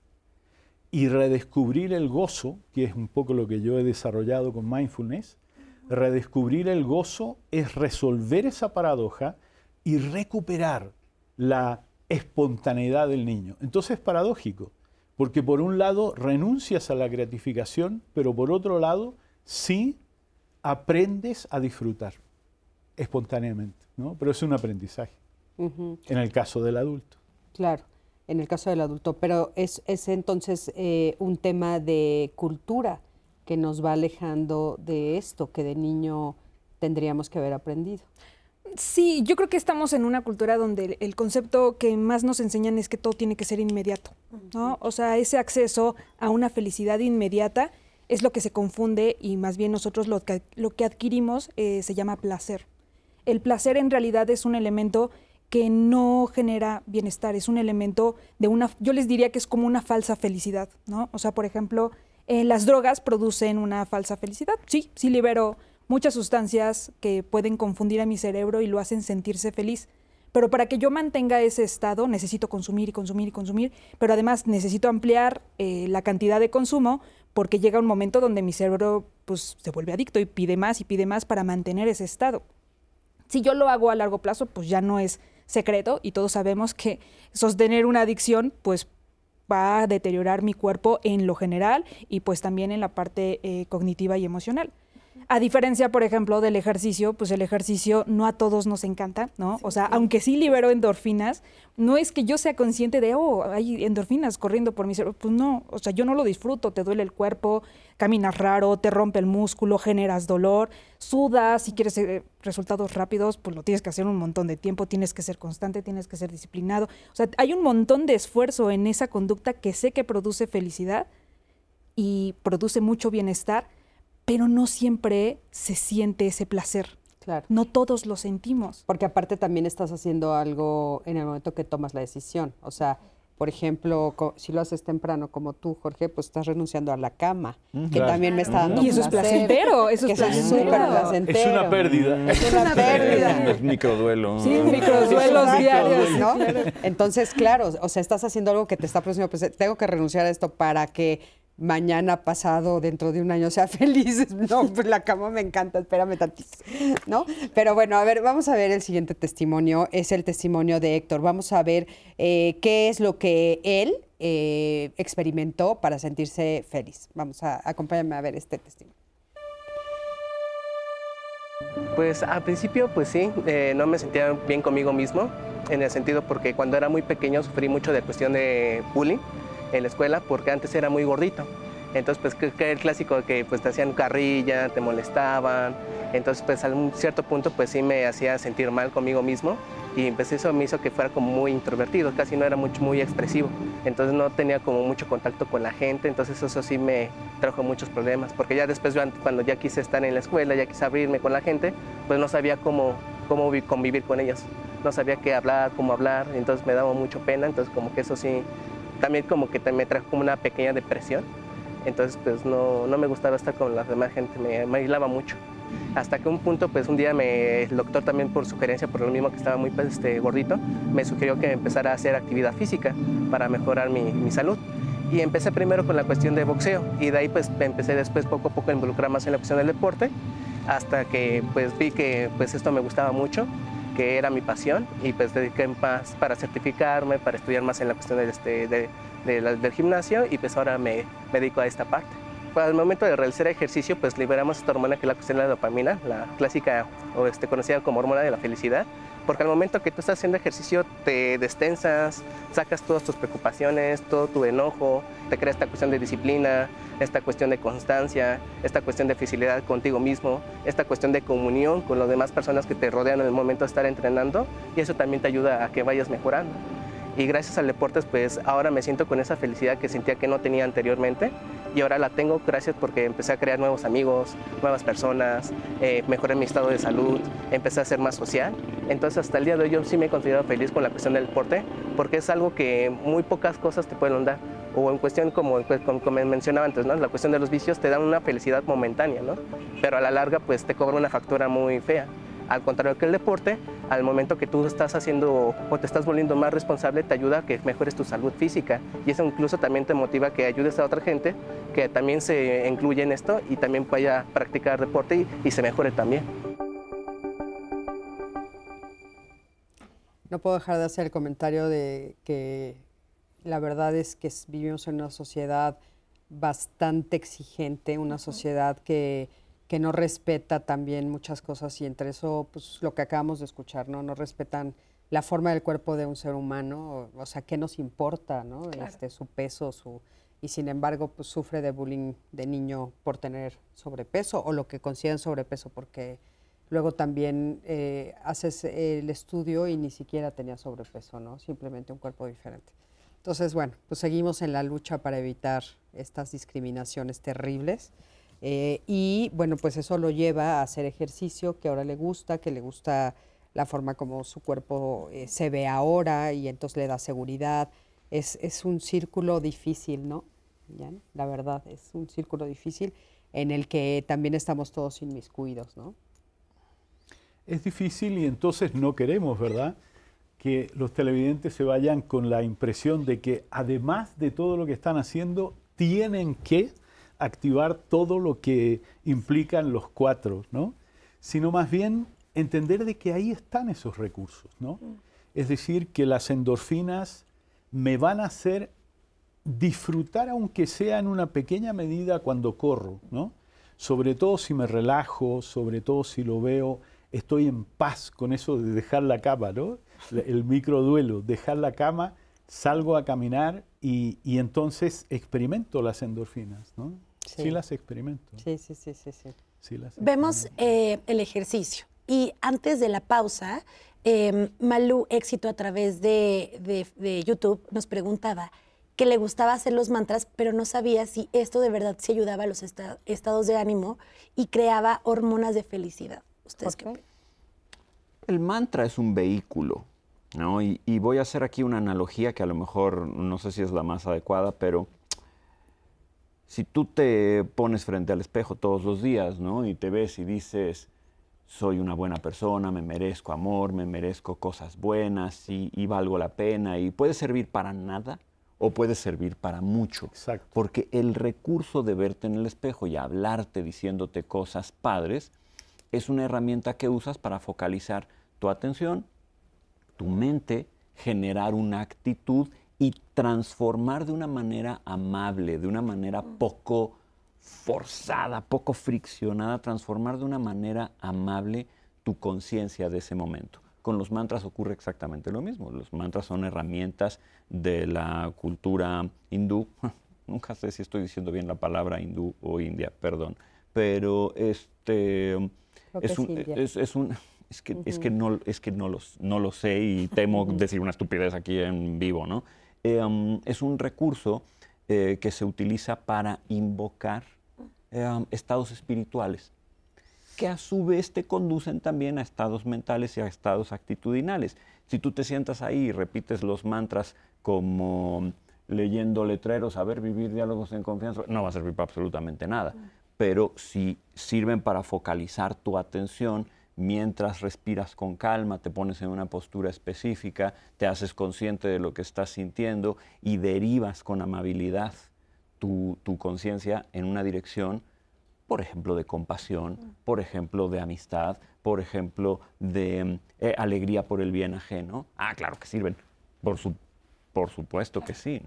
y redescubrir el gozo, que es un poco lo que yo he desarrollado con mindfulness, redescubrir el gozo es resolver esa paradoja y recuperar la espontaneidad del niño. Entonces es paradójico, porque por un lado renuncias a la gratificación, pero por otro lado sí aprendes a disfrutar espontáneamente, ¿no? Pero es un aprendizaje en el caso del adulto. Claro, en el caso del adulto, pero es, es entonces eh, un tema de cultura que nos va alejando de esto que de niño tendríamos que haber aprendido. Sí, yo creo que estamos en una cultura donde el- concepto que más nos enseñan es que todo tiene que ser inmediato, ¿no? O sea, ese acceso a una felicidad inmediata es lo que se confunde y más bien nosotros lo que, lo que adquirimos eh, se llama placer. El placer en realidad es un elemento que no genera bienestar, es un elemento de una, yo les diría que es como una falsa felicidad, ¿no? O sea, por ejemplo, eh, las drogas producen una falsa felicidad, sí, sí libero muchas sustancias que pueden confundir a mi cerebro y lo hacen sentirse feliz. Pero para que yo mantenga ese estado necesito consumir y consumir y consumir, pero además necesito ampliar eh, la cantidad de consumo porque llega un momento donde mi cerebro pues, se vuelve adicto y pide más y pide más para mantener ese estado. Si yo lo hago a largo plazo, pues ya no es secreto y todos sabemos que sostener una adicción pues va a deteriorar mi cuerpo en lo general y pues también en la parte eh, cognitiva y emocional. A diferencia, por ejemplo, del ejercicio, pues el ejercicio no a todos nos encanta, ¿no? o sea, aunque sí libero endorfinas, no es que yo sea consciente de, oh, hay endorfinas corriendo por mi cerebro. Pues no, o sea, yo no lo disfruto, te duele el cuerpo, caminas raro, te rompe el músculo, generas dolor, sudas, si quieres eh, resultados rápidos, pues lo tienes que hacer un montón de tiempo, tienes que ser constante, tienes que ser disciplinado. O sea, hay un montón de esfuerzo en esa conducta que sé que produce felicidad y produce mucho bienestar, pero no siempre se siente ese placer. Claro. No todos lo sentimos. Porque aparte también estás haciendo algo en el momento que tomas la decisión. O sea, por ejemplo, si lo haces temprano como tú, Jorge, pues estás renunciando a la cama, que claro. también me está dando Y eso es placer, placentero, eso que es es placentero. placentero. Es una pérdida. Es una pérdida. Es microduelo. Sí, microduelos diarios. ¿no? Entonces, claro, o sea, estás haciendo algo que te está produciendo, pues tengo que renunciar a esto para que mañana, pasado, dentro de un año sea feliz. No, pues la cama me encanta, espérame tantito, ¿no? Pero bueno, a ver, vamos a ver el siguiente testimonio, es el testimonio de Héctor. Vamos a ver eh, qué es lo que él eh, experimentó para sentirse feliz. Vamos a, acompáñame a ver este testimonio. Pues al principio, pues sí, eh, no me sentía bien conmigo mismo, en el sentido porque cuando era muy pequeño sufrí mucho de cuestión de bullying en la escuela, porque antes era muy gordito. Entonces, pues que, que el clásico que pues te hacían carrilla, te molestaban. Entonces, pues a un cierto punto, pues sí me hacía sentir mal conmigo mismo y pues eso me hizo que fuera como muy introvertido, casi no era mucho, muy expresivo. Entonces no tenía como mucho contacto con la gente, entonces eso sí me trajo muchos problemas, porque ya después cuando ya quise estar en la escuela, ya quise abrirme con la gente, pues no sabía cómo, cómo vi- convivir con ellos, no sabía qué hablar, cómo hablar, entonces me daba mucho pena, entonces como que eso sí, también como que me trajo como una pequeña depresión, entonces pues no, no me gustaba estar con la demás gente, me, aislaba mucho. Hasta que un punto, pues un día me, el doctor también por sugerencia, por lo mismo que estaba muy pues, este, gordito, me sugirió que empezara a hacer actividad física para mejorar mi, mi salud. Y empecé primero con la cuestión de boxeo y de ahí pues empecé después poco a poco a involucrar más en la cuestión del deporte hasta que pues vi que pues esto me gustaba mucho, que era mi pasión y pues dediqué más para certificarme, para estudiar más en la cuestión del, este, de- del gimnasio y pues ahora me, me dedico a esta parte. Pues, al momento de realizar ejercicio, pues liberamos esta hormona que es la cuestión de la dopamina, la clásica o este, conocida como hormona de la felicidad. Porque al momento que tú estás haciendo ejercicio te destensas, sacas todas tus preocupaciones, todo tu enojo, te crea esta cuestión de disciplina, esta cuestión de constancia, esta cuestión de facilidad contigo mismo, esta cuestión de comunión con las demás personas que te rodean en el momento de estar entrenando y eso también te ayuda a que vayas mejorando y gracias al deporte pues ahora me siento con esa felicidad que sentía que no tenía anteriormente y ahora la tengo gracias porque empecé a crear nuevos amigos, nuevas personas, eh, mejoré mi estado de salud, empecé a ser más social. Entonces hasta el día de hoy yo sí me he considerado feliz con la cuestión del deporte porque es algo que muy pocas cosas te pueden dar. O en cuestión, como, como, mencionaba antes, ¿no? la cuestión de los vicios te dan una felicidad momentánea, ¿no? pero a la larga pues te cobra una factura muy fea. Al contrario que el deporte, al momento que tú estás haciendo o te estás volviendo más responsable, te ayuda a que mejores tu salud física. Y eso incluso también te motiva a que ayudes a otra gente que también se incluye en esto y también vaya a practicar deporte y, y se mejore también. No puedo dejar de hacer el comentario de que la verdad es que vivimos en una sociedad bastante exigente, una sociedad que que no respeta también muchas cosas y entre eso, pues lo que acabamos de escuchar, ¿no? No respetan la forma del cuerpo de un ser humano, o, sea, ¿qué nos importa, ¿no? Este, su peso, su... Y sin embargo, pues sufre de bullying de niño por tener sobrepeso o lo que consideran sobrepeso porque luego también eh, haces el estudio y ni siquiera tenía sobrepeso, ¿no? Simplemente un cuerpo diferente. Entonces, bueno, pues seguimos en la lucha para evitar estas discriminaciones terribles. Eh, y bueno, pues eso lo lleva a hacer ejercicio que ahora le gusta, que le gusta la forma como su cuerpo eh, se ve ahora y entonces le da seguridad. Es, es un círculo difícil, ¿no? La verdad, es un círculo difícil en el que también estamos todos inmiscuidos, ¿no? Es difícil y entonces no queremos, ¿verdad? Que los televidentes se vayan con la impresión de que además de todo lo que están haciendo, tienen que activar todo lo que implican los cuatro, ¿no? Sino más bien entender de que ahí están esos recursos, ¿no? Mm. Es decir, que las endorfinas me van a hacer disfrutar, aunque sea en una pequeña medida, cuando corro, ¿no? Sobre todo si me relajo, sobre todo si lo veo, estoy en paz con eso de dejar la cama, ¿no? El microduelo, dejar la cama, salgo a caminar y, y entonces experimento las endorfinas, ¿no? Sí, las experimento. Sí, sí, sí, sí. sí. Vemos eh, el ejercicio y antes de la pausa, eh, Malú Éxito a través de, YouTube nos preguntaba que le gustaba hacer los mantras, pero no sabía si esto de verdad se ayudaba a los estados de ánimo y creaba hormonas de felicidad. ¿Ustedes qué El mantra es un vehículo, ¿no? Y, y, voy a hacer aquí una analogía que a lo mejor no sé si es la más adecuada, pero si tú te pones frente al espejo todos los días, ¿no? Y te ves y dices, soy una buena persona, me merezco amor, me merezco cosas buenas y, valgo la pena y puede servir para nada o puede servir para mucho. Exacto. Porque el recurso de verte en el espejo y hablarte diciéndote cosas padres es una herramienta que usas para focalizar tu atención, tu mente, generar una actitud y transformar de una manera amable, de una manera poco forzada, poco friccionada, transformar de una manera amable tu conciencia de ese momento. Con los mantras ocurre exactamente lo mismo. Los mantras son herramientas de la cultura hindú. Nunca sé si estoy diciendo bien la palabra hindú o india, perdón. Pero este es, un, es, un, es que, es que, no, es que no, los, no lo sé y temo decir una estupidez aquí en vivo, ¿no? Em, es un recurso eh, que se utiliza para invocar em, estados espirituales, que a su vez te conducen también a estados mentales y a estados actitudinales. Si tú te sientas ahí y repites los mantras como leyendo letreros, saber vivir diálogos en confianza, no va a servir para absolutamente nada. Pero si sirven para focalizar tu atención mientras respiras con calma, te pones en una postura específica, te haces consciente de lo que estás sintiendo y derivas con amabilidad tu, conciencia en una dirección, por ejemplo, de compasión, por ejemplo, de amistad, por ejemplo, de eh, alegría por el bien ajeno. Ah, claro que sirven, por, por supuesto que sí.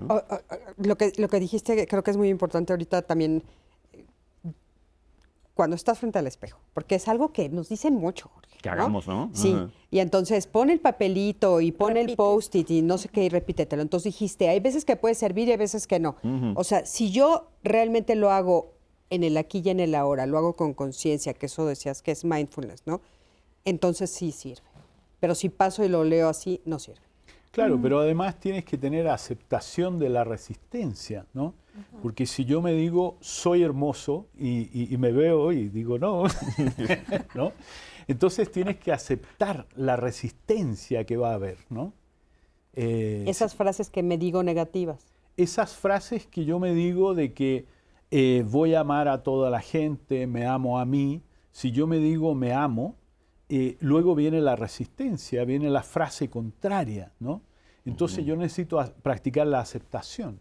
lo, que, lo que dijiste creo que es muy importante ahorita también cuando estás frente al espejo, porque es algo que nos dicen mucho, Jorge. Que hagamos, ¿no? Sí. Ajá. Y entonces pon el papelito y pon el Repite. post-it y no sé qué y repítetelo. Entonces dijiste, hay veces que puede servir y hay veces que no. O sea, si yo realmente lo hago en el aquí y en el ahora, lo hago con conciencia, que eso decías que es mindfulness, ¿no? Entonces sí sirve. Pero si paso y lo leo así, no sirve. Claro, pero además tienes que tener aceptación de la resistencia, ¿no? Porque si yo me digo soy hermoso y, y- y me veo y digo no, ¿no? Entonces tienes que aceptar la resistencia que va a haber, ¿no? Eh, Esas frases que me digo negativas. esas frases que yo me digo de que eh, voy a amar a toda la gente, me amo a mí, si yo me digo me amo, eh, luego viene la resistencia, viene la frase contraria, ¿no? Entonces yo necesito practicar la aceptación.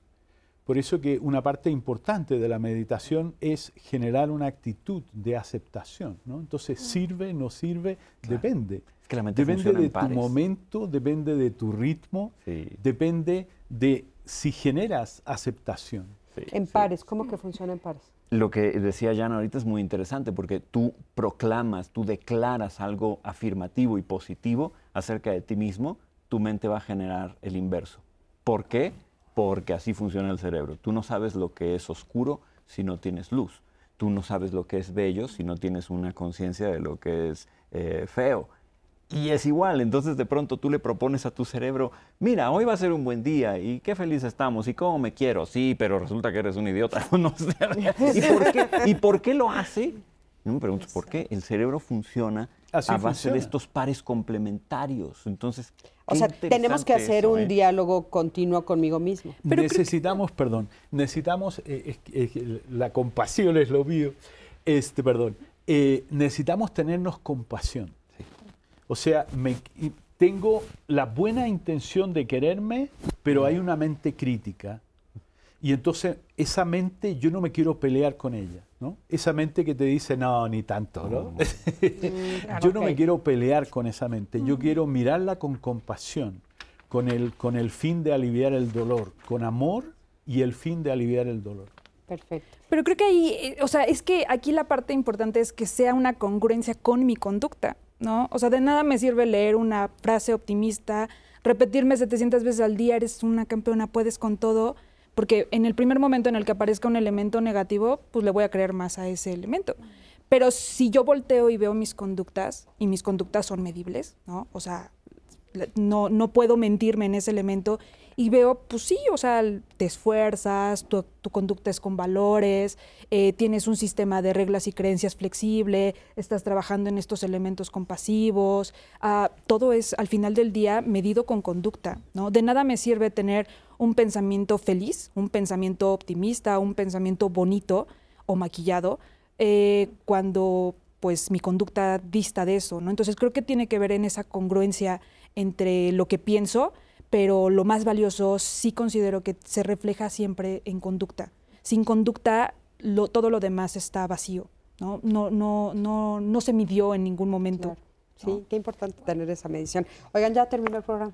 Por eso que una parte importante de la meditación es generar una actitud de aceptación, ¿no? Entonces sirve, no sirve, depende. Es que la mente Depende de tu pares. momento, depende de tu ritmo, Sí. depende de si generas aceptación. Sí, En sí. pares, ¿cómo que funciona en pares? Lo que decía Jan ahorita es muy interesante porque tú proclamas, tú declaras algo afirmativo y positivo acerca de ti mismo, tu mente va a generar el inverso. ¿Por qué? Porque así funciona el cerebro. Tú no sabes lo que es oscuro si no tienes luz. Tú no sabes lo que es bello si no tienes una conciencia de lo que es eh, feo. Y es igual, entonces de pronto tú le propones a tu cerebro, mira, hoy va a ser un buen día y qué feliz estamos y cómo me quiero, sí, pero resulta que eres un idiota. ¿Y, por qué, ¿Y por qué lo hace? Yo me pregunto, ¿por qué el cerebro funciona Así a base funciona. de estos pares complementarios? Entonces, O sea, tenemos que hacer eso, un ¿eh? diálogo continuo conmigo mismo. necesitamos, perdón, necesitamos, eh, que- que la compasión es lo mío, este, perdón, eh, necesitamos tenernos compasión. O sea, me, tengo la buena intención de quererme, pero hay una mente crítica. Y entonces esa mente yo no me quiero pelear con ella, ¿no? Esa mente que te dice, no, ni tanto, ¿no? yo no me ok. quiero pelear con esa mente, yo quiero mirarla con compasión, con el, con el fin de aliviar el dolor, con amor y el fin de aliviar el dolor. Perfecto. Pero creo que ahí, eh, o sea, es que aquí la parte importante es que sea una congruencia con mi conducta, ¿no? O sea, de nada me sirve leer una frase optimista, repetirme 700 veces al día, eres una campeona, puedes con todo, porque en el primer momento en el que aparezca un elemento negativo, pues le voy a creer más a ese elemento. Pero si yo volteo y veo mis conductas, y mis conductas son medibles, ¿no? O sea, no, no puedo mentirme en ese elemento y veo, pues sí, o sea, te esfuerzas, tu, tu conducta es con valores, eh, tienes un sistema de reglas y creencias flexible, estás trabajando en estos elementos compasivos, ah, todo es al final del día medido con conducta, ¿no? De nada me sirve tener un pensamiento feliz, un pensamiento optimista, un pensamiento bonito o maquillado, eh, cuando pues mi conducta dista de eso, ¿no? Entonces creo que tiene que ver en esa congruencia entre lo que pienso, pero lo más valioso sí considero que se refleja siempre en conducta. Sin conducta, lo- todo lo demás está vacío, ¿no? No, no, no, no se midió en ningún momento. Claro. Sí, qué importante tener esa medición. Oigan, ya terminó el programa.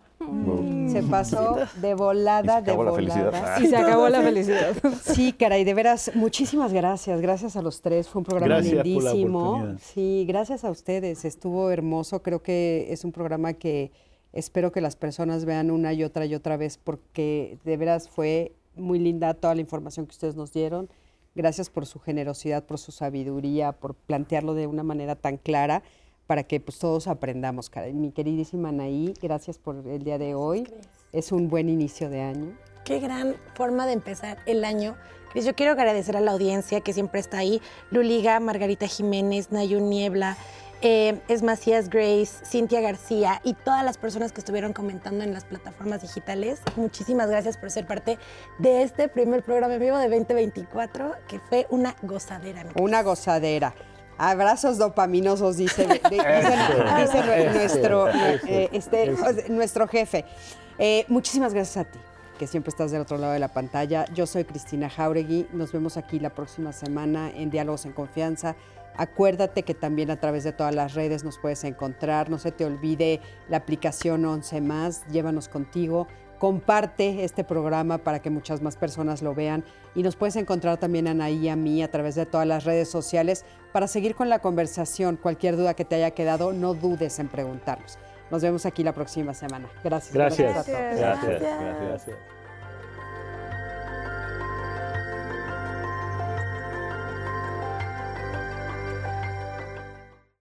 Se pasó de volada, Y se de acabó la volada. felicidad. Y se acabó la felicidad. Sí, caray, de veras, muchísimas gracias. Gracias a los tres. Fue un programa Gracias por la lindísimo. Sí, gracias a ustedes. Estuvo hermoso. Creo que es un programa que espero que las personas vean una y otra y otra vez porque de veras fue muy linda toda la información que ustedes nos dieron. Gracias por su generosidad, por su sabiduría, por plantearlo de una manera tan clara para que pues, todos aprendamos. Mi queridísima Anaí, gracias por el día de hoy. Es un buen inicio de año. Qué gran forma de empezar el año. Cris, yo quiero agradecer a la audiencia que siempre está ahí. Luliga, Margarita Jiménez, Nayun Niebla, eh, es Macías Grace, Cintia García y todas las personas que estuvieron comentando en las plataformas digitales. Muchísimas gracias por ser parte de este primer programa en vivo de 2024, que fue una gozadera. Una gozadera. Abrazos dopaminosos, dice, de- dice- dice nue- nuestro, eh, este, nuestro jefe. Eh, muchísimas gracias a ti, que siempre estás del otro lado de la pantalla. Yo soy Cristina Jauregui. Nos vemos aquí la próxima semana en Diálogos en Confianza. Acuérdate que también a través de todas las redes nos puedes encontrar. No se te olvide la aplicación 11 más. Llévanos contigo. comparte este programa para que muchas más personas lo vean y nos puedes encontrar también a Anaí y a mí a través de todas las redes sociales para seguir con la conversación. Cualquier duda que te haya quedado, no dudes en preguntarnos. Nos vemos aquí la próxima semana. Gracias. Gracias. a todos. Gracias. Gracias.